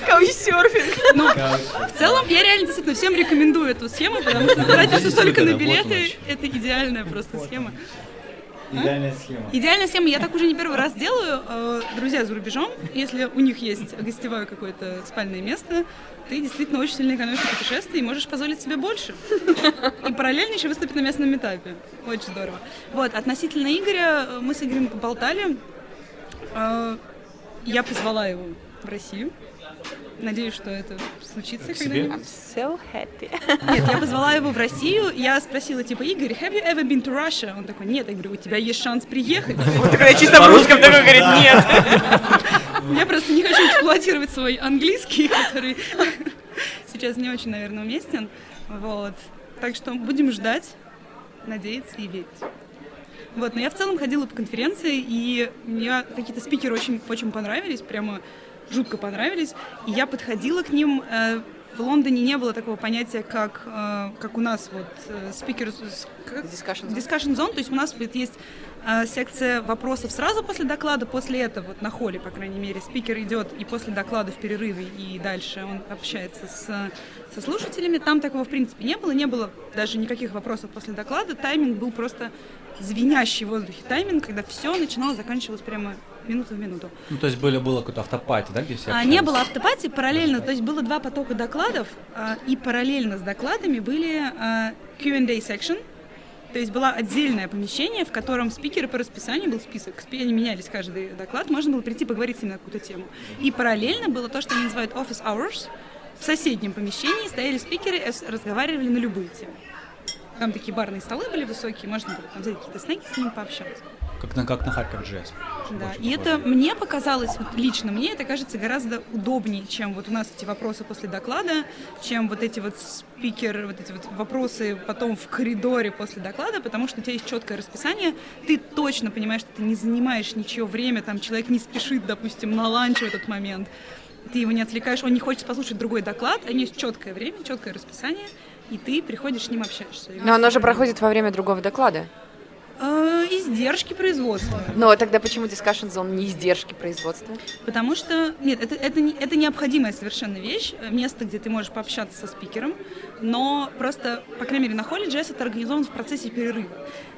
Каучсерфинг. Но в целом я реально действительно всем рекомендую эту схему, потому что тратишься только на билеты, это идеальная просто схема. Идеальная схема. Идеальная схема, я так уже не первый раз делаю. Э, Друзья за рубежом, если у них есть гостевое какое-то спальное место, ты действительно очень сильно экономишь на путешествии и можешь позволить себе больше. И параллельно еще выступить на местном этапе. Очень здорово. Вот, относительно Игоря, э, мы с Игорем поболтали. Э, Я позвала его в Россию. Надеюсь, что это случится когда-нибудь. I'm so happy. Нет, я позвала его в Россию, я спросила, типа, Игорь, have you ever been to Russia? Он такой, нет, я говорю, у тебя есть шанс приехать. Вот такой чисто в русском такой говорит, нет. Я просто не хочу эксплуатировать свой английский, который сейчас не очень, наверное, уместен. Вот. Так что будем ждать, надеяться и верить. Вот, но я в целом ходила по конференции, и мне какие-то спикеры очень, очень понравились, прямо жутко понравились. И я подходила к ним. э, В Лондоне не было такого понятия, как, э, как у нас вот э, спикер... Discussion zone. Discussion zone, то есть у нас вот есть секция вопросов сразу после доклада, после этого, вот на холле, по крайней мере, спикер идет и после доклада в перерыве, и дальше он общается с, со слушателями. Там такого, в принципе, не было, не было даже никаких вопросов после доклада. Тайминг был просто звенящий в воздухе тайминг, когда все начиналось, заканчивалось прямо минуту в минуту. Ну, то есть было, было какое-то автопати, да, где все А, не было автопати параллельно, то есть было два потока докладов, а, и параллельно с докладами были а, Q&A section, то есть было отдельное помещение, в котором спикеры по расписанию был список, спи- они менялись каждый доклад, можно было прийти поговорить с ними на какую-то тему. И параллельно было то, что они называют office hours, в соседнем помещении стояли спикеры разговаривали на любые темы. Там такие барные столы были высокие, можно было там взять какие-то снеки с ними пообщаться. Как на, как на Харьков Джесс. Да, Очень и похоже. это мне показалось, вот лично мне это кажется гораздо удобнее, чем вот у нас эти вопросы после доклада, чем вот эти вот спикеры, вот эти вот вопросы потом в коридоре после доклада, потому что у тебя есть четкое расписание, ты точно понимаешь, что ты не занимаешь ничего время, там человек не спешит, допустим, на ланч в этот момент, ты его не отвлекаешь, он не хочет послушать другой доклад, а есть четкое время, четкое расписание, и ты приходишь с ним общаешься. Но оно же проходит во время другого доклада. Э, Издержки производства. Но тогда почему discussion zone не издержки производства? Потому что, нет, это, это, не, это необходимая совершенно вещь, э, место, где ты можешь пообщаться со спикером, но просто, по крайней мере, на джесс это организовано в процессе перерыва.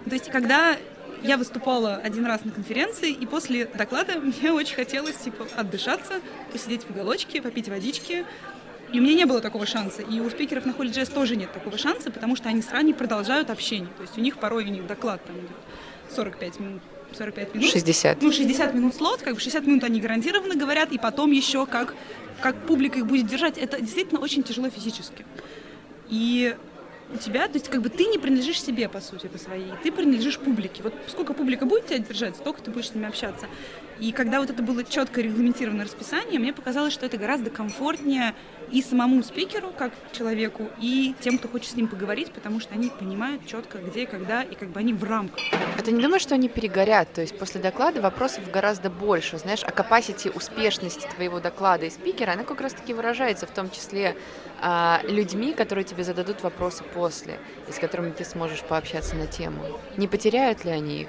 То есть, когда я выступала один раз на конференции, и после доклада мне очень хотелось, типа, отдышаться, посидеть в уголочке, попить водички, и у меня не было такого шанса. И у спикеров на джесс тоже нет такого шанса, потому что они сразу продолжают общение. То есть у них порой у них доклад там идет 45 минут. 45 минут. 60. Ну, 60 минут слот, как бы 60 минут они гарантированно говорят, и потом еще как, как публика их будет держать. Это действительно очень тяжело физически. И у тебя, то есть как бы ты не принадлежишь себе, по сути, по своей, ты принадлежишь публике. Вот сколько публика будет тебя держать, столько ты будешь с ними общаться. И когда вот это было четко регламентированное расписание, мне показалось, что это гораздо комфортнее и самому спикеру, как человеку, и тем, кто хочет с ним поговорить, потому что они понимают четко, где, когда, и как бы они в рамках. А ты не думаешь, что они перегорят? То есть после доклада вопросов гораздо больше. Знаешь, а capacity успешности твоего доклада и спикера, она как раз-таки выражается в том числе а, людьми, которые тебе зададут вопросы после, и с которыми ты сможешь пообщаться на тему. Не потеряют ли они их?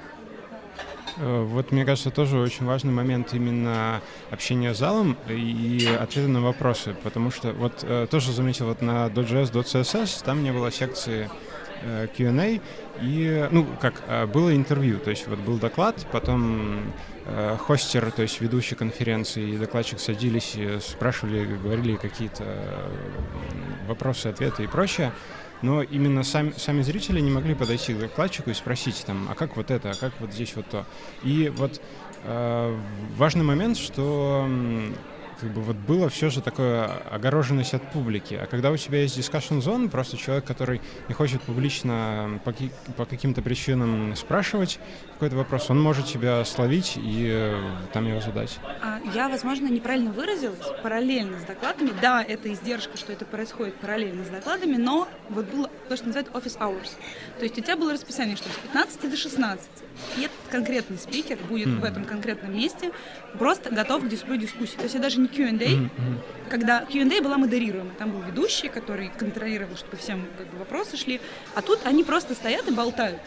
Э, вот, мне кажется, тоже очень важный момент именно общения с залом и ответы на вопросы, потому что вот э, тоже заметил вот на .js, .css, там не было секции э, Q&A, и, ну, как, было интервью, то есть вот был доклад, потом хостер, то есть ведущий конференции и докладчик садились, и спрашивали, говорили какие-то вопросы, ответы и прочее но именно сами, сами зрители не могли подойти к докладчику и спросить там, а как вот это, а как вот здесь вот то. И вот э, важный момент, что как бы вот было все же такое огороженность от публики. А когда у тебя есть discussion zone, просто человек, который не хочет публично по, по каким-то причинам спрашивать какой-то вопрос, он может тебя словить и э, там его задать. А я, возможно, неправильно выразилась. Параллельно с докладами, да, это издержка, что это происходит параллельно с докладами, но вот было то, что называют office hours. То есть у тебя было расписание, что с 15 до 16. И этот конкретный спикер будет mm-hmm. в этом конкретном месте просто готов к дискуссии. То есть это даже не Q&A, mm-hmm. когда Q&A была модерируемая. Там был ведущий, который контролировал, чтобы всем как бы, вопросы шли. А тут они просто стоят и болтают.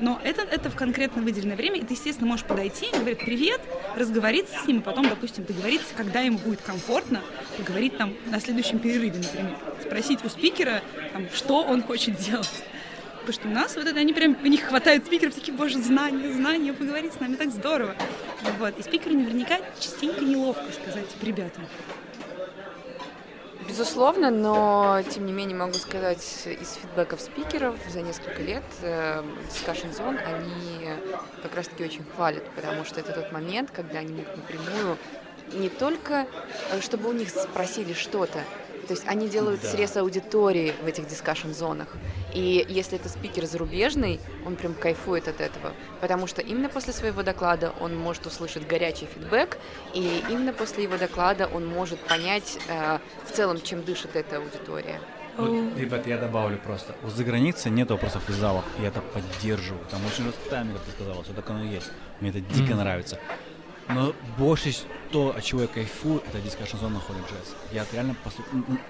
Но это, это в конкретно выделенное время, и ты, естественно, можешь подойти, говорить привет, разговориться с ним, и потом, допустим, договориться, когда ему будет комфортно, поговорить там на следующем перерыве, например. Спросить у спикера, там, что он хочет делать. Потому что у нас вот это, они прям, у них хватает спикеров, такие, боже, знания, знания, поговорить с нами, так здорово. Вот. И спикеру наверняка частенько неловко сказать, типа, ребята, Безусловно, но тем не менее могу сказать из фидбэков спикеров за несколько лет э, Discussion Zone они как раз-таки очень хвалят, потому что это тот момент, когда они могут напрямую не только, э, чтобы у них спросили что-то, то есть они делают да. срез аудитории в этих дискашн-зонах. И если это спикер зарубежный, он прям кайфует от этого. Потому что именно после своего доклада он может услышать горячий фидбэк, и именно после его доклада он может понять э, в целом, чем дышит эта аудитория. Вот, ребят, я добавлю просто. За границей нет вопросов из залов, и это поддерживаю. Там очень жестками, как ты сказала, все так оно и есть. Мне это дико mm. нравится. Но больше то, от чего я кайфую, это дискашн зона Холли Джаз. Я реально,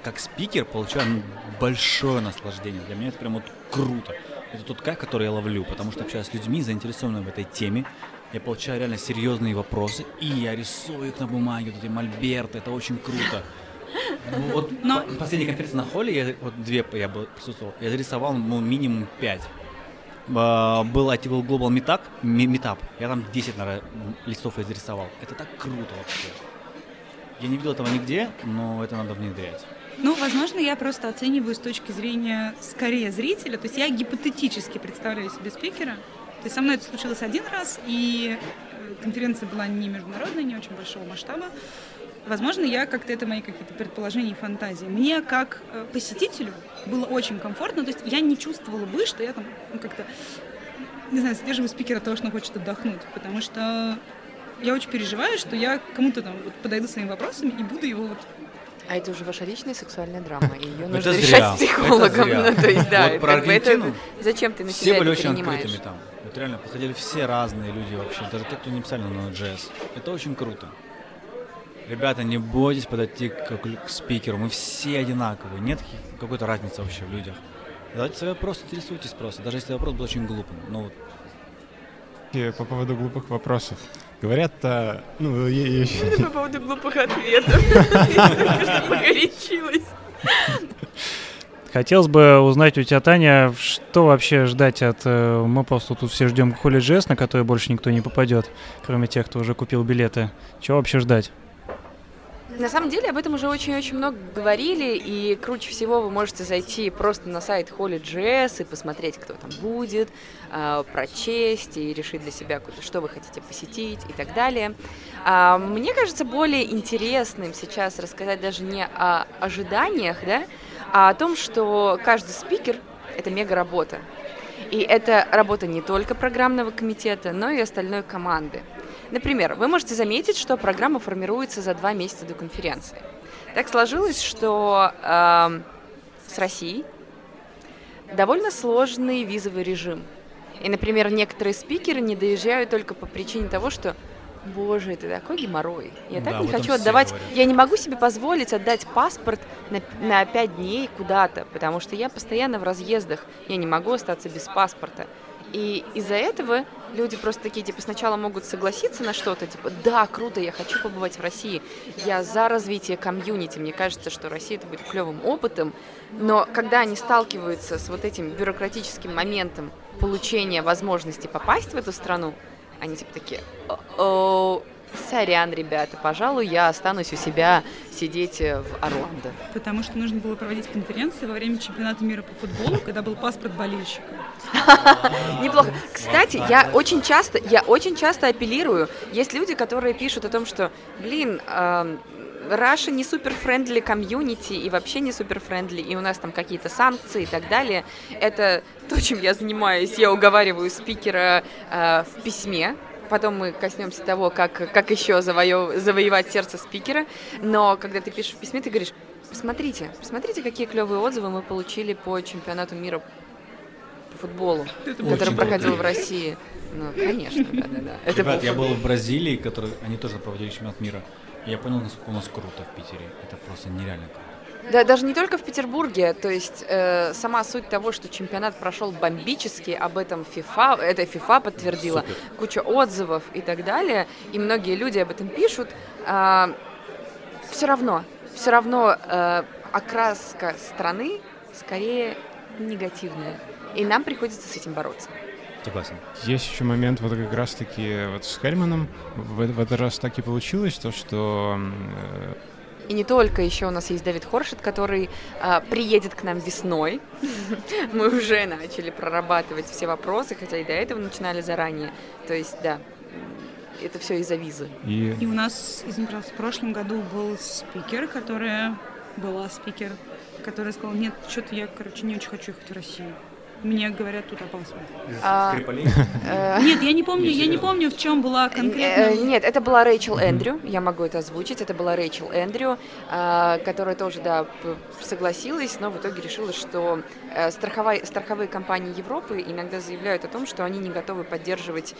как спикер, получаю большое наслаждение. Для меня это прям вот круто. Это тот кайф, который я ловлю, потому что общаюсь с людьми, заинтересованными в этой теме. Я получаю реально серьезные вопросы, и я рисую их на бумаге, вот эти мольберты, это очень круто. Вот Но... последняя конференция на холле, я, вот две я был, присутствовал, я зарисовал ну, минимум пять. А, был ITV Global Meetup, Meetup, я там 10, наверное, листов изрисовал. Это так круто вообще. Я не видел этого нигде, но это надо внедрять. Ну, возможно, я просто оцениваю с точки зрения скорее зрителя. То есть я гипотетически представляю себе спикера. То есть со мной это случилось один раз, и э, конференция была не международная, не очень большого масштаба. Возможно, я как-то это мои какие-то предположения и фантазии. Мне как э, посетителю было очень комфортно, то есть я не чувствовала бы, что я там ну, как-то, не знаю, сдерживаю спикера того, что он хочет отдохнуть, потому что я очень переживаю, что я кому-то там вот подойду своими вопросами и буду его вот а это уже ваша личная сексуальная драма, и ее нужно решать с психологом. Ну, то есть, да, вот про Аргентину, зачем ты на себя Все были очень открытыми там. Вот реально, подходили все разные люди вообще, даже те, кто не писали на Node.js. Это очень круто. Ребята, не бойтесь подойти к, к спикеру, мы все одинаковые, нет какой-то разницы вообще в людях. Давайте свой вопрос, интересуйтесь просто, даже если вопрос был очень глупым. Ну, вот. И по поводу глупых вопросов. Говорят, а, ну, я, я... По поводу глупых ответов. Погорячилась. Хотелось бы узнать у тебя, Таня, что вообще ждать от... Э, мы просто тут все ждем Холли Джесс, на который больше никто не попадет, кроме тех, кто уже купил билеты. Чего вообще ждать? На самом деле об этом уже очень-очень много говорили, и круче всего вы можете зайти просто на сайт Holy.js и посмотреть, кто там будет, э, прочесть и решить для себя, что вы хотите посетить и так далее. А, мне кажется, более интересным сейчас рассказать даже не о ожиданиях, да, а о том, что каждый спикер Это мега работа. И это работа не только программного комитета, но и остальной команды. Например, вы можете заметить, что программа формируется за два месяца до конференции. Так сложилось, что э, с Россией довольно сложный визовый режим. И, например, некоторые спикеры не доезжают только по причине того, что Боже, это такой геморрой. Я так Да, не хочу отдавать. говорят. Я не могу себе позволить отдать паспорт на, на 5 дней куда-то, потому что я постоянно в разъездах. Я не могу остаться без паспорта. И из-за этого люди просто такие, типа, сначала могут согласиться на что-то, типа, да, круто, я хочу побывать в России, я за развитие комьюнити, мне кажется, что Россия это будет клевым опытом, но когда они сталкиваются с вот этим бюрократическим моментом получения возможности попасть в эту страну, они типа такие, о сорян, ребята, пожалуй, я останусь у себя сидеть э, в Орландо. Потому что нужно было проводить конференции во время чемпионата мира по футболу, когда был паспорт болельщика. Неплохо. Кстати, я очень часто, я очень часто апеллирую. Есть люди, которые пишут о том, что, блин, Russia не супер friendly комьюнити и вообще не супер friendly, и у нас там какие-то санкции и так далее. Это то, чем я занимаюсь. Я уговариваю спикера э, в письме. Потом мы коснемся того, как, как еще завоев- завоевать сердце спикера. Но когда ты пишешь в письме, ты говоришь, посмотрите, посмотрите, какие клевые отзывы мы получили по чемпионату мира по футболу, который Очень проходил в России. Ну, конечно, да-да-да. Это Ребят, был я был в Бразилии, который, они тоже проводили чемпионат мира. И я понял, насколько у нас круто в Питере. Это просто нереально круто. Да, даже не только в Петербурге, то есть э, сама суть того, что чемпионат прошел бомбически, об этом FIFA, это FIFA подтвердила, Супер. куча отзывов и так далее, и многие люди об этом пишут. все равно, все равно э, окраска страны скорее негативная, и нам приходится с этим бороться. Согласен. Есть еще момент вот как раз-таки вот с Хельманом. В, в этот раз так и получилось, то что э, И не только, еще у нас есть Давид Хоршет, который а, приедет к нам весной. Мы уже начали прорабатывать все вопросы, хотя и до этого начинали заранее. То есть, да, это все из-за визы. и И у нас, извини, пожалуйста, в прошлом году был спикер, которая была спикер, которая сказала, нет, что-то я, короче, не очень хочу ехать в Россию. Мне говорят, тут опасно. А, э, Нет, я не помню, я не помню, в чем была Э, конкретно. Нет, это была Рэйчел Эндрю, я могу это озвучить, это была Рэйчел Эндрю, которая тоже, да, согласилась, но в итоге решила, что э, страховая- страховые компании Европы иногда заявляют о том, что они не готовы поддерживать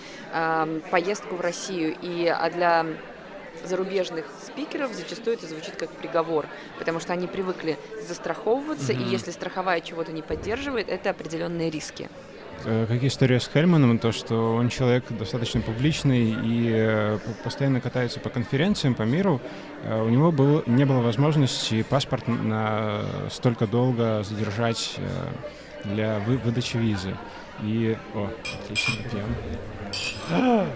поездку в Россию, и а для зарубежных спикеров зачастую это звучит как приговор, потому что они привыкли застраховываться, и если страховая чего-то не поддерживает, это определенные риски. Э, Как история с Хельманом, то, что он человек достаточно публичный и э, постоянно катается по конференциям по миру, э, у него был, не было возможности паспорт на столько долго задержать для вы- выдачи визы. И... О, отлично, пьем.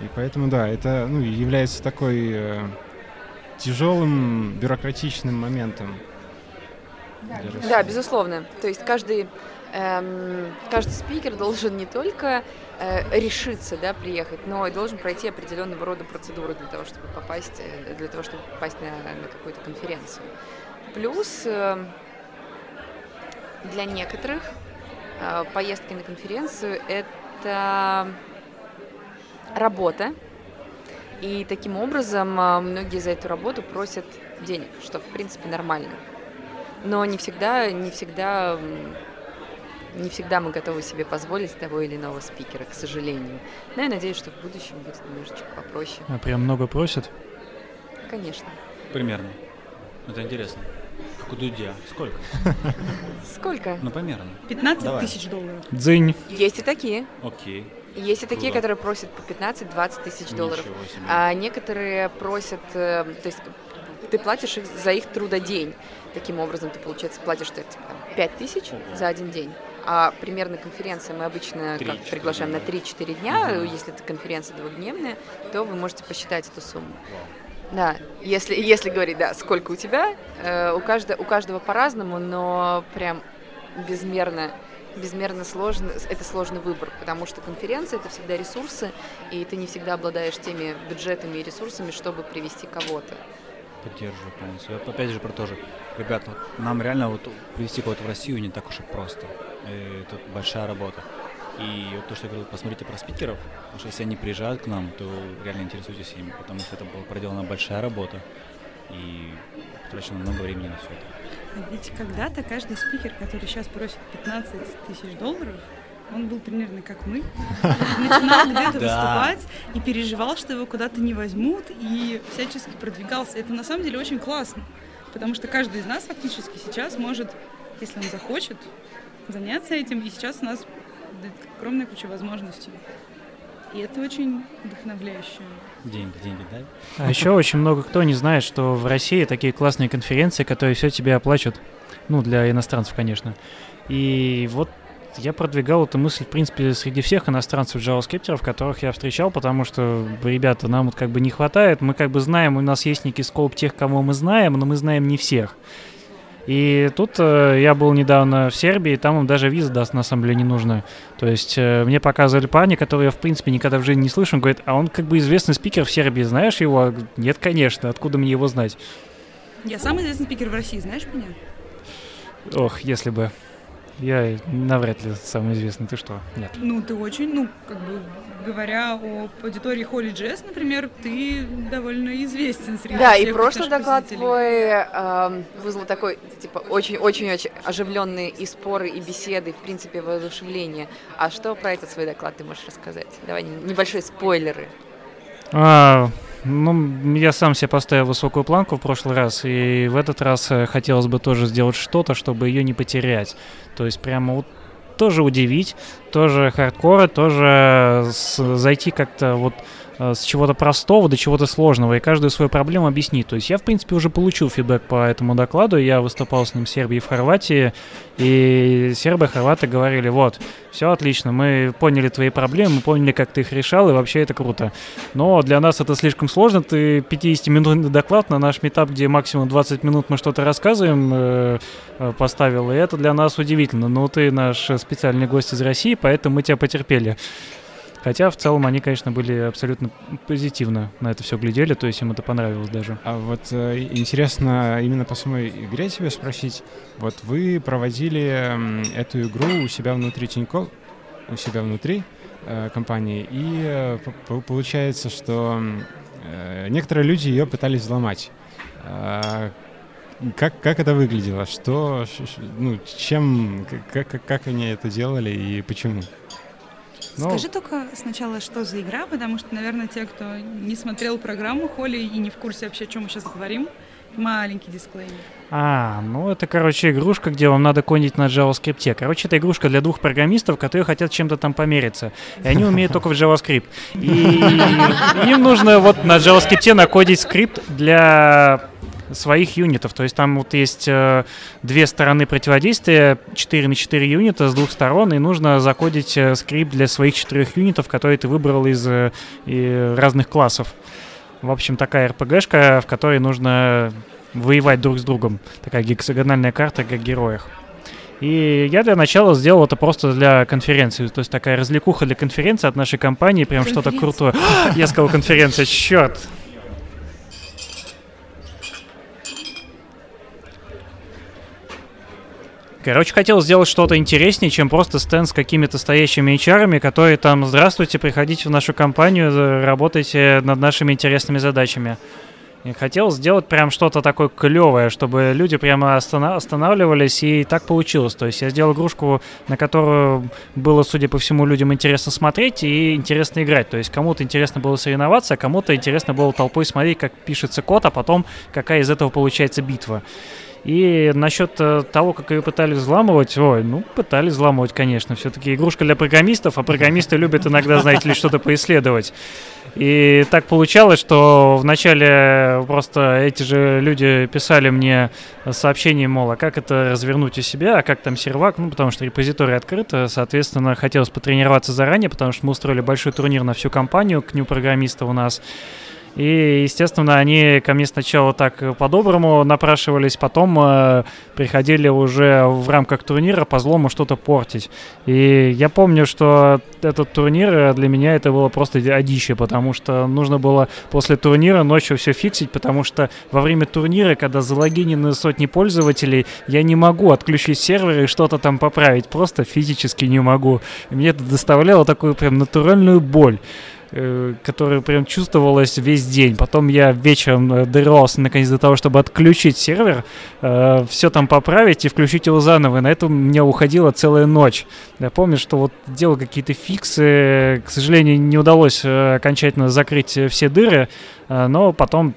И поэтому, да, это ну, является такой э, тяжелым бюрократичным моментом. Да, безусловно. То есть каждый, эм, каждый спикер должен не только э, решиться, да, приехать, но и должен пройти определенного рода процедуры для того, чтобы попасть, э, для того, чтобы попасть на, на какую-то конференцию. Плюс э, для некоторых э, поездки на конференцию это работа, и таким образом э, многие за эту работу просят денег, что в принципе нормально но не всегда, не всегда, не всегда мы готовы себе позволить того или иного спикера, к сожалению. Но я надеюсь, что в будущем будет немножечко попроще. А прям много просят? Конечно. Примерно. Это интересно. Как у Дудя. Сколько? Сколько? Ну, примерно. 15 Давай. тысяч долларов. Дзынь. Есть и такие. Окей. Есть и такие, Круто. которые просят по 15-20 тысяч долларов. А некоторые просят, э, то есть ты платишь их за их трудодень. Таким образом, ты, получается, платишь типа, там, 5 тысяч за один день. А примерно конференция мы обычно как, 3-4 приглашаем на дня. 3-4 дня. Мгм. Если это конференция двухдневная, то вы можете посчитать эту сумму. Вау. Да, если, если говорить, да, сколько у тебя, э, у, каждого, у каждого по-разному, но прям безмерно, безмерно сложно, это сложный выбор, потому что конференция это всегда ресурсы, и ты не всегда обладаешь теми бюджетами и ресурсами, чтобы привести кого-то. Поддерживаю полностью. Я, опять же про то же. Ребята, вот нам реально вот привести кого-то в Россию не так уж и просто. И это большая работа. И вот то, что я говорил, посмотрите про спикеров, потому что если они приезжают к нам, то реально интересуйтесь ими, потому что это была проделана большая работа и потрачено много времени на все это. Ведь когда-то каждый спикер, который сейчас просит 15 тысяч долларов, он был примерно как мы, начинал где-то выступать и переживал, что его куда-то не возьмут, и всячески продвигался. Это на самом деле очень классно, потому что каждый из нас фактически сейчас может, если он захочет, заняться этим, и сейчас у нас огромная куча возможностей. И это очень вдохновляюще. Деньги, деньги, да? А еще очень много кто не знает, что в России такие классные конференции, которые все тебе оплачивают. Ну, для иностранцев, конечно. И вот я продвигал эту мысль, в принципе, среди всех иностранцев JavaScript, которых я встречал, потому что, ребята, нам вот как бы не хватает, мы как бы знаем, у нас есть некий скоп тех, кого мы знаем, но мы знаем не всех. И тут э, я был недавно в Сербии, там им даже виза даст на самом деле не нужна. То есть э, мне показывали парня, которого я в принципе никогда в жизни не слышал, он говорит, а он как бы известный спикер в Сербии, знаешь его? Нет, конечно, откуда мне его знать? Я самый известный спикер в России, знаешь меня? Ох, если бы. Я навряд ли самый известный. Ты что? Нет. Ну, ты очень, ну, как бы говоря о аудитории Холли Джесс, например, ты довольно известен среди Да, всех и прошлый доклад посетителей. твой э, вызвал такой, типа, очень-очень-очень оживленные и споры, и беседы, в принципе, воодушевление. А что про этот свой доклад ты можешь рассказать? Давай небольшие спойлеры. А, ну, я сам себе поставил высокую планку в прошлый раз, и в этот раз э, хотелось бы тоже сделать что-то, чтобы ее не потерять. То есть прямо вот тоже удивить, тоже хардкора, тоже с- зайти как-то вот э, с чего-то простого до чего-то сложного и каждую свою проблему объяснить. То есть я, в принципе, уже получил фидбэк по этому докладу, я выступал с ним в Сербии и в Хорватии, и сербы и хорваты говорили, вот, все отлично, мы поняли твои проблемы, мы поняли, как ты их решал, и вообще это круто. Но для нас это слишком сложно, ты 50-минутный доклад на наш метап, где максимум 20 минут мы что-то рассказываем, э, э, поставил, и это для нас удивительно. Но ты наш специальный гость из России, поэтому мы тебя потерпели. Хотя в целом они, конечно, были абсолютно позитивно на это все глядели, то есть им это понравилось даже. А вот э, интересно именно по самой игре тебя спросить. Вот вы проводили эту игру у себя внутри Тинькофф, у себя внутри э, компании, и э, п- п- получается, что э, некоторые люди ее пытались взломать. А, как, как это выглядело? Что, ну, чем, как, как, как они это делали и почему? Ну, Скажи только сначала, что за игра, потому что, наверное, те, кто не смотрел программу Холли и не в курсе вообще, о чем мы сейчас говорим, маленький дисклеймер. А, ну это, короче, игрушка, где вам надо конить на JavaScript. Короче, это игрушка для двух программистов, которые хотят чем-то там помериться. И они умеют только в JavaScript. И им нужно вот на JavaScript накодить скрипт для своих юнитов. То есть там вот есть э, две стороны противодействия, 4 на 4 юнита с двух сторон, и нужно закодить э, скрипт для своих четырех юнитов, которые ты выбрал из э, разных классов. В общем, такая РПГшка, в которой нужно воевать друг с другом. Такая гексагональная карта, как героях. И я для начала сделал это просто для конференции. То есть такая развлекуха для конференции от нашей компании, прям что-то крутое. Я сказал конференция, черт. Короче, хотел сделать что-то интереснее, чем просто стенд с какими-то стоящими HR, которые там, здравствуйте, приходите в нашу компанию, э, работайте над нашими интересными задачами. И хотел сделать прям что-то такое клевое, чтобы люди прямо остана- останавливались, и так получилось. То есть я сделал игрушку, на которую было, судя по всему, людям интересно смотреть и интересно играть. То есть кому-то интересно было соревноваться, а кому-то интересно было толпой смотреть, как пишется код, а потом какая из этого получается битва. И насчет э, того, как ее пытались взламывать, ой, ну, пытались взламывать, конечно. Все-таки игрушка для программистов, а программисты любят иногда, знаете ли, что-то поисследовать. И так получалось, что вначале просто эти же люди писали мне сообщение, мол, а как это развернуть у себя, а как там сервак, ну, потому что репозиторий открыт, э, соответственно, хотелось потренироваться заранее, потому что мы устроили большой турнир на всю компанию к ню программиста у нас. И, естественно, они ко мне сначала так по-доброму напрашивались, потом э, приходили уже в рамках турнира по злому что-то портить. И я помню, что этот турнир для меня это было просто одище, потому что нужно было после турнира ночью все фиксить, потому что во время турнира, когда залогинены сотни пользователей, я не могу отключить сервер и что-то там поправить, просто физически не могу. И мне это доставляло такую прям натуральную боль. Э, которая прям чувствовалась весь день. Потом я вечером э, дорвался наконец до того, чтобы отключить сервер, э, все там поправить и включить его заново. И на это меня уходила целая ночь. Я помню, что вот делал какие-то фиксы. К сожалению, не удалось окончательно закрыть все дыры, но потом,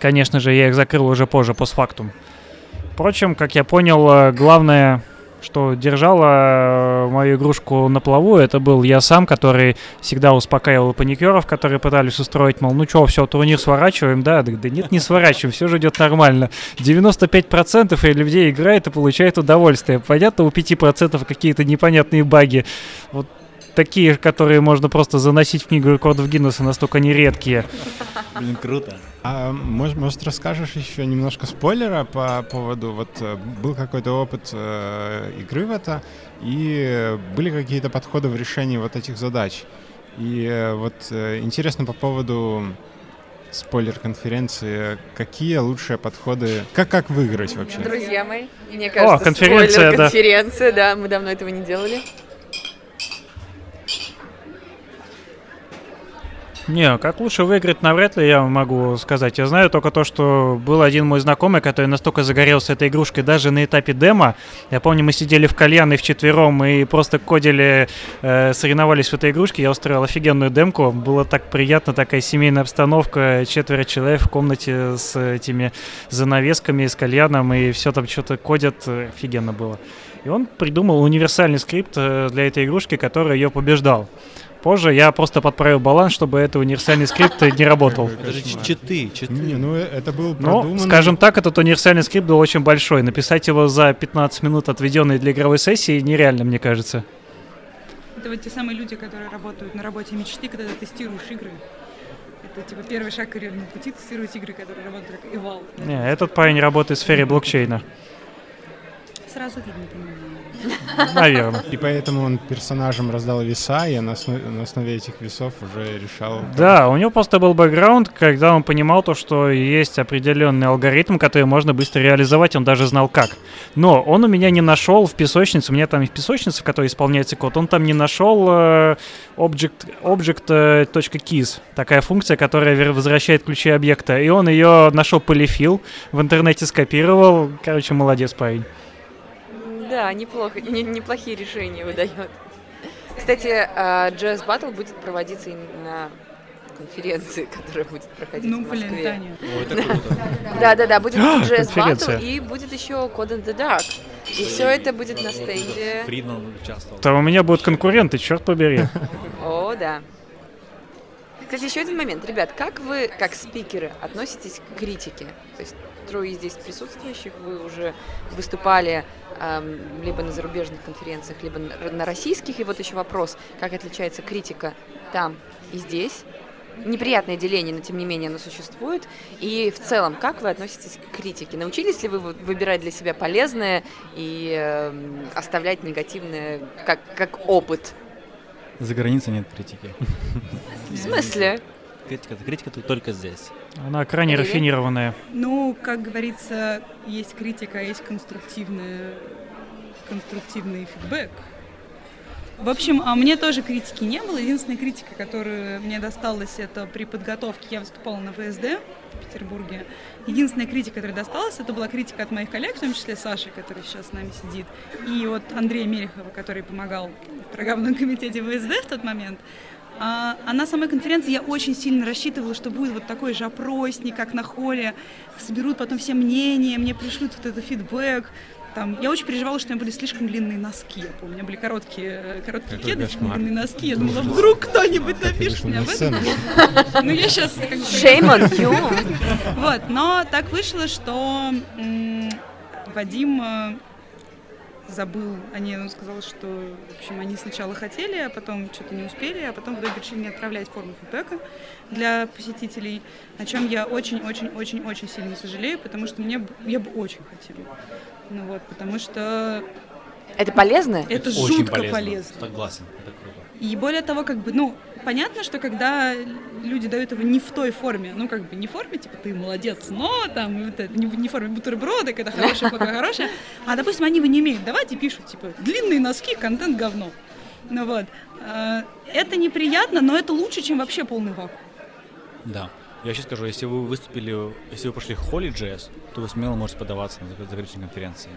конечно же, я их закрыл уже позже, постфактум. Впрочем, как я понял, главное что держала э, мою игрушку на плаву, это был я сам, который всегда успокаивал паникеров, которые пытались устроить, мол, ну что, все, турнир сворачиваем, да? Да, да нет, не сворачиваем, все же идет нормально. 95% людей играет и получает удовольствие. Понятно, у 5% какие-то непонятные баги. Вот такие, которые можно просто заносить в книгу рекордов Гиннесса, настолько они редкие. Блин, круто. А может, может, расскажешь еще немножко спойлера по поводу, вот э, был какой-то опыт э, игры в это, и были какие-то подходы в решении вот этих задач. И э, вот э, интересно по поводу спойлер-конференции, какие лучшие подходы, как, как выиграть вообще? Друзья мои, мне кажется, О, конференция, спойлер-конференция, да. да, мы давно этого не делали. Не, как лучше выиграть, навряд ли я могу сказать. Я знаю только то, что был один мой знакомый, который настолько загорелся этой игрушкой даже на этапе демо. Я помню, мы сидели в кальяне вчетвером и просто кодили, э, соревновались в этой игрушке. Я устроил офигенную демку. Было так приятно, такая семейная обстановка. Четверо человек в комнате с этими занавесками, с кальяном, и все там что-то кодят. Офигенно было. И он придумал универсальный скрипт э, для этой игрушки, который ее побеждал. Позже я просто подправил баланс, чтобы это универсальный скрипт не работал. Это же читы, читы. Не, ну это был Ну, скажем так, этот универсальный скрипт был очень большой. Написать его за 15 минут, отведенные для игровой сессии, нереально, мне кажется. Это вот те самые люди, которые работают на работе мечты, когда ты тестируешь игры. Это типа первый шаг карьерного пути тестировать игры, которые работают как Eval. Не, этот парень работает в сфере блокчейна. Сразу видно по нему. Наверное. И поэтому он персонажам раздал веса, и на основе, на основе этих весов уже решал... Да, у него просто был бэкграунд, когда он понимал то, что есть определенный алгоритм, который можно быстро реализовать, он даже знал как. Но он у меня не нашел в песочнице, у меня там есть песочница, в которой исполняется код, он там не нашел э, object, object.keys, такая функция, которая возвращает ключи объекта, и он ее нашел полифил, в интернете скопировал, короче, молодец парень. Да, неплохо, не, неплохие решения выдает. Кстати, Jazz Battle будет проводиться на конференции, которая будет проходить ну, в Москве. Блин, Таня. О, это круто. Да, да, да, будет Jazz Battle и будет еще Code in the Dark. И все это будет на стенде. Фридман участвовал. Там у меня будут конкуренты, черт побери. О, да. Кстати, еще один момент. Ребят, как вы, как спикеры, относитесь к критике? То есть трое здесь присутствующих, вы уже выступали либо на зарубежных конференциях, либо на российских. И вот еще вопрос, как отличается критика там и здесь? Неприятное деление, но тем не менее оно существует. И в целом, как вы относитесь к критике? Научились ли вы выбирать для себя полезное и э, оставлять негативное как, как опыт? За границей нет критики. В смысле? Критика, критика тут только здесь. Она крайне Или? рафинированная. Ну, как говорится, есть критика, а есть конструктивный, конструктивный фидбэк. В общем, а мне тоже критики не было. Единственная критика, которая мне досталась, это при подготовке. Я выступала на ВСД в Петербурге. Единственная критика, которая досталась, это была критика от моих коллег, в том числе Саши, который сейчас с нами сидит, и от Андрея Мелехова, который помогал в программном комитете ВСД в тот момент. А, а на самой конференции я очень сильно рассчитывала, что будет вот такой же опросник, как на холле, соберут потом все мнения, мне пришлют вот этот фидбэк. Там, я очень переживала, что у меня были слишком длинные носки. Я помню, у меня были короткие, короткие Какой кеды, длинные носки. Я думала, вдруг кто-нибудь напишет мне об этом. Ну, я сейчас... Shame on you. Вот, но так вышло, что Вадим э, забыл о ней. Он сказал, что, в общем, они сначала хотели, а потом что-то не успели, а потом в итоге решили не отправлять форму фидбэка для посетителей, о чем я очень-очень-очень-очень сильно сожалею, потому что мне я бы очень хотела. Ну вот, потому что Это полезно? это, Очень жутко полезно. полезно. Согласен, это круто. И более того, как бы, ну, понятно, что когда люди дают его не в той форме, ну, как бы не в форме, типа, ты молодец, но там, вот это, не, в- не в форме бутерброда, когда хорошее, плохое, хорошее, а, допустим, они его не умеют давать и пишут, типа, длинные носки, контент говно. Ну вот. Э, Это неприятно, но это лучше, чем вообще полный вакуум. Да. Я сейчас скажу, если вы выступили, если вы пошли в Holy Jazz, то вы смело можете подаваться на заграничной конференции.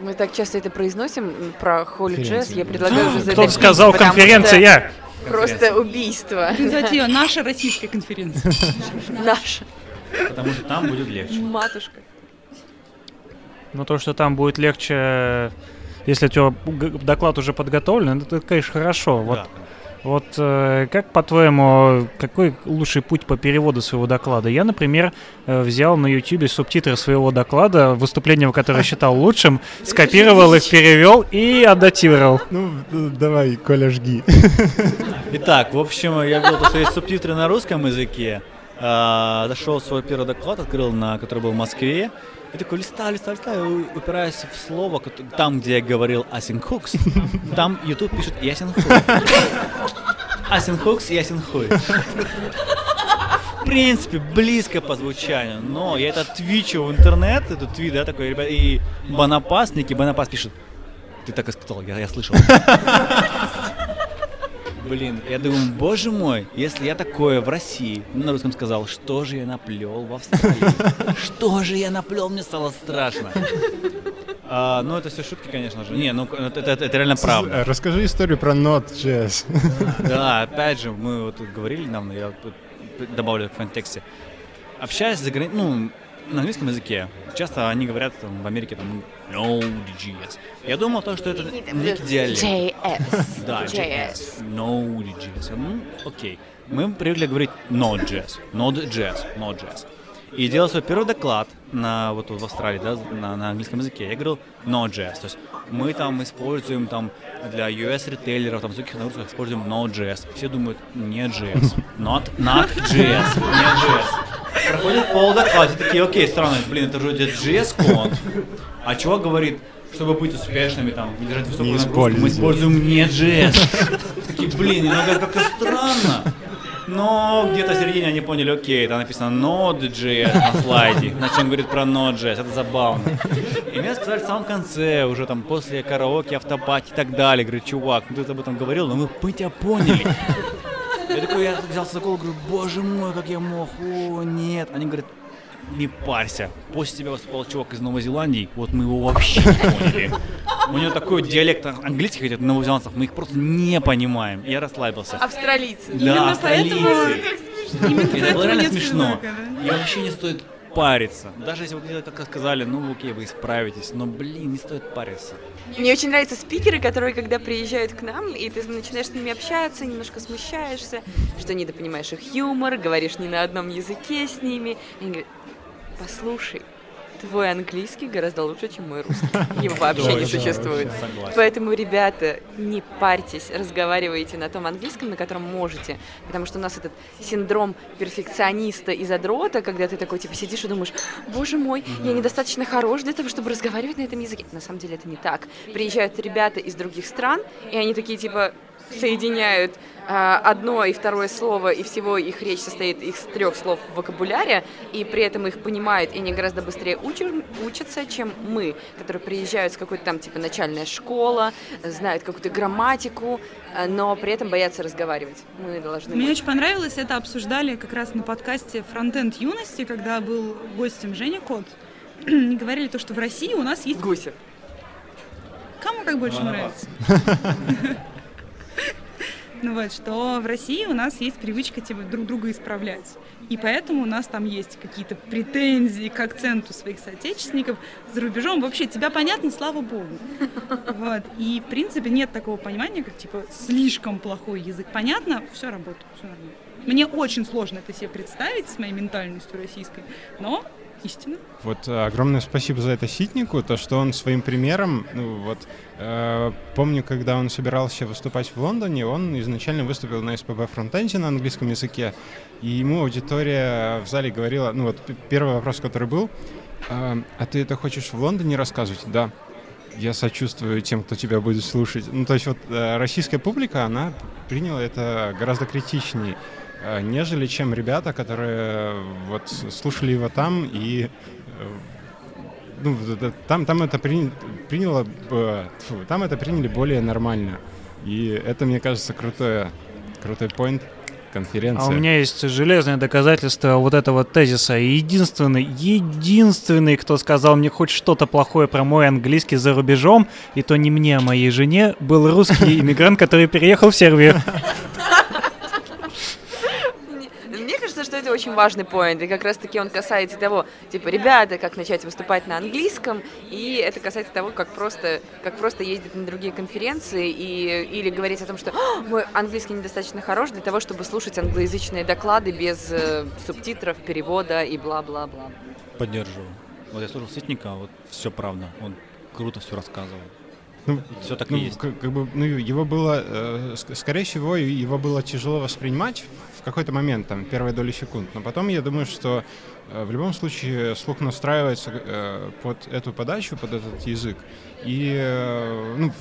Мы так часто это произносим про Джесс. Конференции. Я предлагаю уже Кто запретить, сказал конференция? Просто убийство. Назвать ее наша российская конференция. Наша Потому что там будет легче. матушка. Ну, то, что там будет легче, если у тебя доклад уже подготовлен, это, конечно, хорошо. Вот. Вот э, как, по-твоему, какой лучший путь по переводу своего доклада? Я, например, э, взял на YouTube субтитры своего доклада, выступление, которое считал лучшим, скопировал их, перевел и адаптировал. Ну, э, давай, Коля, жги. Итак, в общем, я видел, то, что есть субтитры на русском языке. А, Дошел свой первый доклад, открыл, на, который был в Москве. И такой листаю, листаю, листаю, и упираясь в слово, там, где я говорил Асин Хукс, там YouTube пишет Ясен Хуй. Асин Хукс, Ясен Хуй. В принципе, близко по звучанию, но я это твичу в интернет, эту твит, да, такой, ребят, и Бонапас, некий Бонапас пишет, ты так и сказал, я, я слышал. Блин, я думаю, боже мой, если я такое в России на русском сказал, что же я наплел в Австралии? Что же я наплел, мне стало страшно. А, ну, это все шутки, конечно же. Не, ну, это, это- это реально правда. Э, Расскажи историю про Node.js. Да, опять же, мы вот тут говорили недавно, я добавлю в контексте. Общаясь за грани- ну, на английском языке, часто они говорят там, в Америке там Node.js. Я думал то, что это некий диалект. JS. Да, JS. Node.js. Ну, окей. Мы привыкли говорить Node.js. Node.js. Node.js. И делал свой первый доклад на, вот в Австралии, да, на, на английском языке. Я говорил Node.js. То есть мы там используем там для US ритейлеров, там, всяких нагрузках используем Node.js. Все думают, не JS. Not, not JS. Не JS. Проходит пол доклада, все такие, окей, странно, блин, это вроде JS конф. А чувак говорит, чтобы быть успешными, там, держать высокую нагрузку, мы используем не JS. Такие, блин, иногда как-то странно. Но где-то в середине они поняли, окей, там написано Node.js на слайде, значит он говорит про Node.js, это забавно. И мне сказали в самом конце, уже там после караоке, автопати и так далее, говорю, чувак, ну ты об этом говорил, но мы, мы тебя поняли. Я такой, я взялся за голову, говорю, боже мой, как я мог, о, нет. Они говорят, не парься, после тебя выступал чувак из Новой Зеландии, вот мы его вообще не поняли. У него такой диалект английских этих новозеландцев, мы их просто не понимаем. Я расслабился. Австралийцы. Да, Именно поэтому- австралийцы. Именно Это было реально смешно. И вообще не стоит париться. Даже если мне как сказали, ну окей, вы исправитесь, но блин, не стоит париться. Мне очень нравятся спикеры, которые, когда приезжают к нам, и ты начинаешь с ними общаться, немножко смущаешься, что недопонимаешь их юмор, говоришь не на одном языке с ними. И они говорят, послушай, твой английский гораздо лучше, чем мой русский. Его вообще не существует. Поэтому, ребята, не парьтесь, разговаривайте на том английском, на котором можете. Потому что у нас этот синдром перфекциониста и задрота, когда ты такой, типа, сидишь и думаешь, боже мой, я недостаточно хорош для того, чтобы разговаривать на этом языке. На самом деле это не так. Приезжают ребята из других стран, и они такие, типа, соединяют а, одно и второе слово, и всего их речь состоит из трех слов в вокабуляре, и при этом их понимают, и они гораздо быстрее учат- учатся, чем мы, которые приезжают с какой-то там, типа, начальная школа, знают какую-то грамматику, а, но при этом боятся разговаривать. Мы должны... Мне быть. очень понравилось, это обсуждали как раз на подкасте «Фронтенд юности», когда был гостем Женя Кот. Говорили то, что в России у нас есть... Гусев. Кому как больше нравится. Ну вот, что в России у нас есть привычка типа друг друга исправлять. И поэтому у нас там есть какие-то претензии к акценту своих соотечественников за рубежом. Вообще, тебя понятно, слава богу. Вот. И, в принципе, нет такого понимания, как, типа, слишком плохой язык. Понятно, все работает, все нормально. Мне очень сложно это себе представить с моей ментальностью российской, но истина. Вот э, огромное спасибо за это Ситнику, то, что он своим примером, ну вот, э, помню, когда он собирался выступать в Лондоне, он изначально выступил на СПБ фронтенде на английском языке, и ему аудитория в зале говорила, ну вот первый вопрос, который был, э, а ты это хочешь в Лондоне рассказывать? Да. Я сочувствую тем, кто тебя будет слушать. Ну, то есть вот э, российская публика, она приняла это гораздо критичнее. Э, нежели чем ребята, которые вот слушали его там и э, ну, там, там это при, приняло, фу, там это приняли более нормально. И это, мне кажется, крутое, крутой point конференции. А у меня есть железное доказательство вот этого тезиса. Единственный, единственный, кто сказал мне хоть что-то плохое про мой английский за рубежом, и то не мне, а моей жене, был русский иммигрант, который переехал в Сербию. очень важный поинт, и как раз-таки он касается того, типа, ребята, как начать выступать на английском, и это касается того, как просто, как просто ездить на другие конференции и, или говорить о том, что мой английский недостаточно хорош для того, чтобы слушать англоязычные доклады без э, субтитров, перевода и бла-бла-бла. Поддерживаю. Вот я слушал Ситника, вот все правда, он круто все рассказывал. Ну, все так ну, и есть. Как, как бы, ну, его было, э, скорее всего, его было тяжело воспринимать в какой-то момент, там, первые доли секунд. Но потом я думаю, что э, в любом случае слух настраивается э, под эту подачу, под этот язык. И, э, ну,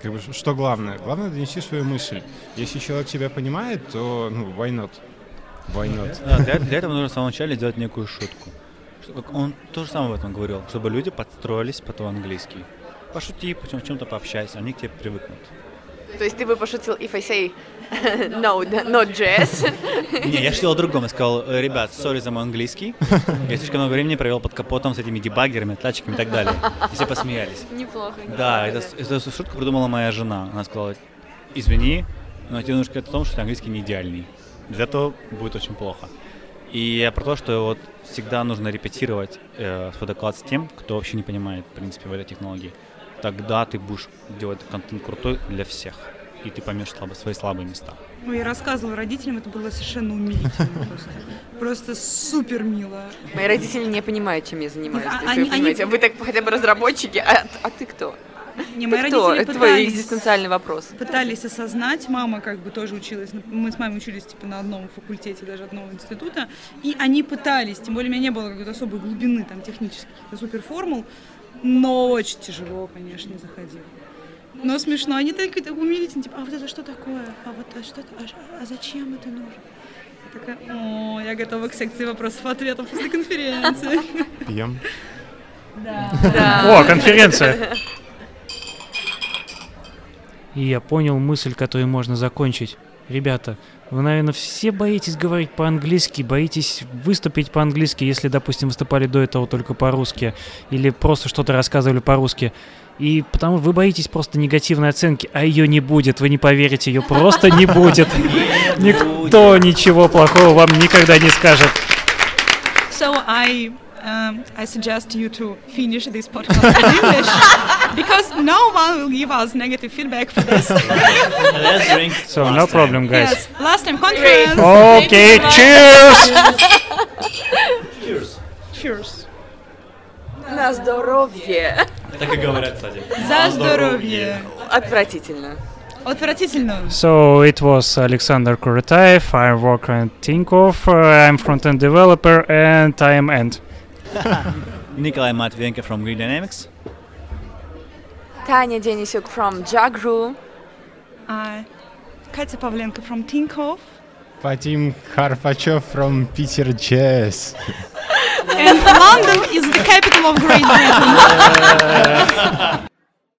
как бы, что главное? Главное донести свою мысль. Если человек тебя понимает, то, ну, why not? Why not? Да, для, для этого нужно в самом начале сделать некую шутку. Он то же самое в этом говорил, чтобы люди подстроились под английский пошути, о чем-то пообщайся, они к тебе привыкнут. То есть ты бы пошутил if I say no, not jazz? Не, я шутил о другом. Я сказал, ребят, сори за мой английский. Я слишком много времени провел под капотом с этими дебаггерами, отладчиками и так далее. И все посмеялись. Неплохо. Да, это, эту шутку придумала моя жена. Она сказала, извини, но тебе нужно сказать о том, что английский не идеальный. Без этого будет очень плохо. И я про то, что вот всегда нужно репетировать э, свой доклад с тем, кто вообще не понимает, в принципе, в этой технологии тогда ты будешь делать контент крутой для всех. И ты поймешь слабо, свои слабые места. Ну, я рассказывала родителям, это было совершенно умилительно просто. Просто супер мило. Мои родители не понимают, чем я занимаюсь. А, они, вы понимаете. Они... Вы так хотя бы разработчики, а, а ты кто? Не, мои ты кто? Это твой экзистенциальный вопрос. Пытались осознать, мама как бы тоже училась, мы с мамой учились типа на одном факультете, даже одного института, и они пытались, тем более у меня не было какой-то особой глубины там технических супер формул, но очень тяжело, конечно, заходил. Но смешно. Они так умилительно, типа, а вот это что такое? А вот а что это? А, а зачем это нужно? Я такая, о, я готова к секции вопросов-ответов после конференции. Пьем. Да. да. О, конференция. И я понял мысль, которую можно закончить. Ребята, вы, наверное, все боитесь говорить по-английски, боитесь выступить по-английски, если, допустим, выступали до этого только по-русски, или просто что-то рассказывали по-русски. И потому вы боитесь просто негативной оценки, а ее не будет, вы не поверите, ее просто не будет. Никто ничего плохого вам никогда не скажет. So I um, I suggest you to finish this podcast in English because no one will give us negative feedback for this. Let's drink. So no problem, guys. Yes, last time conference. Okay, cheers. Cheers. Cheers. На здоровье. Так и говорят, кстати. За здоровье. Отвратительно. Отвратительно. So it was Alexander Kurataev. I work at Tinkoff. Uh, I'm front-end developer and I am end. Nikolai Matvienko from Green Dynamics. Tanya Denisuk from Jagru. Uh, Katya Pavlenko from Tinkoff. Vadim Karpachev from Peter Jazz. and London is the capital of Great Britain.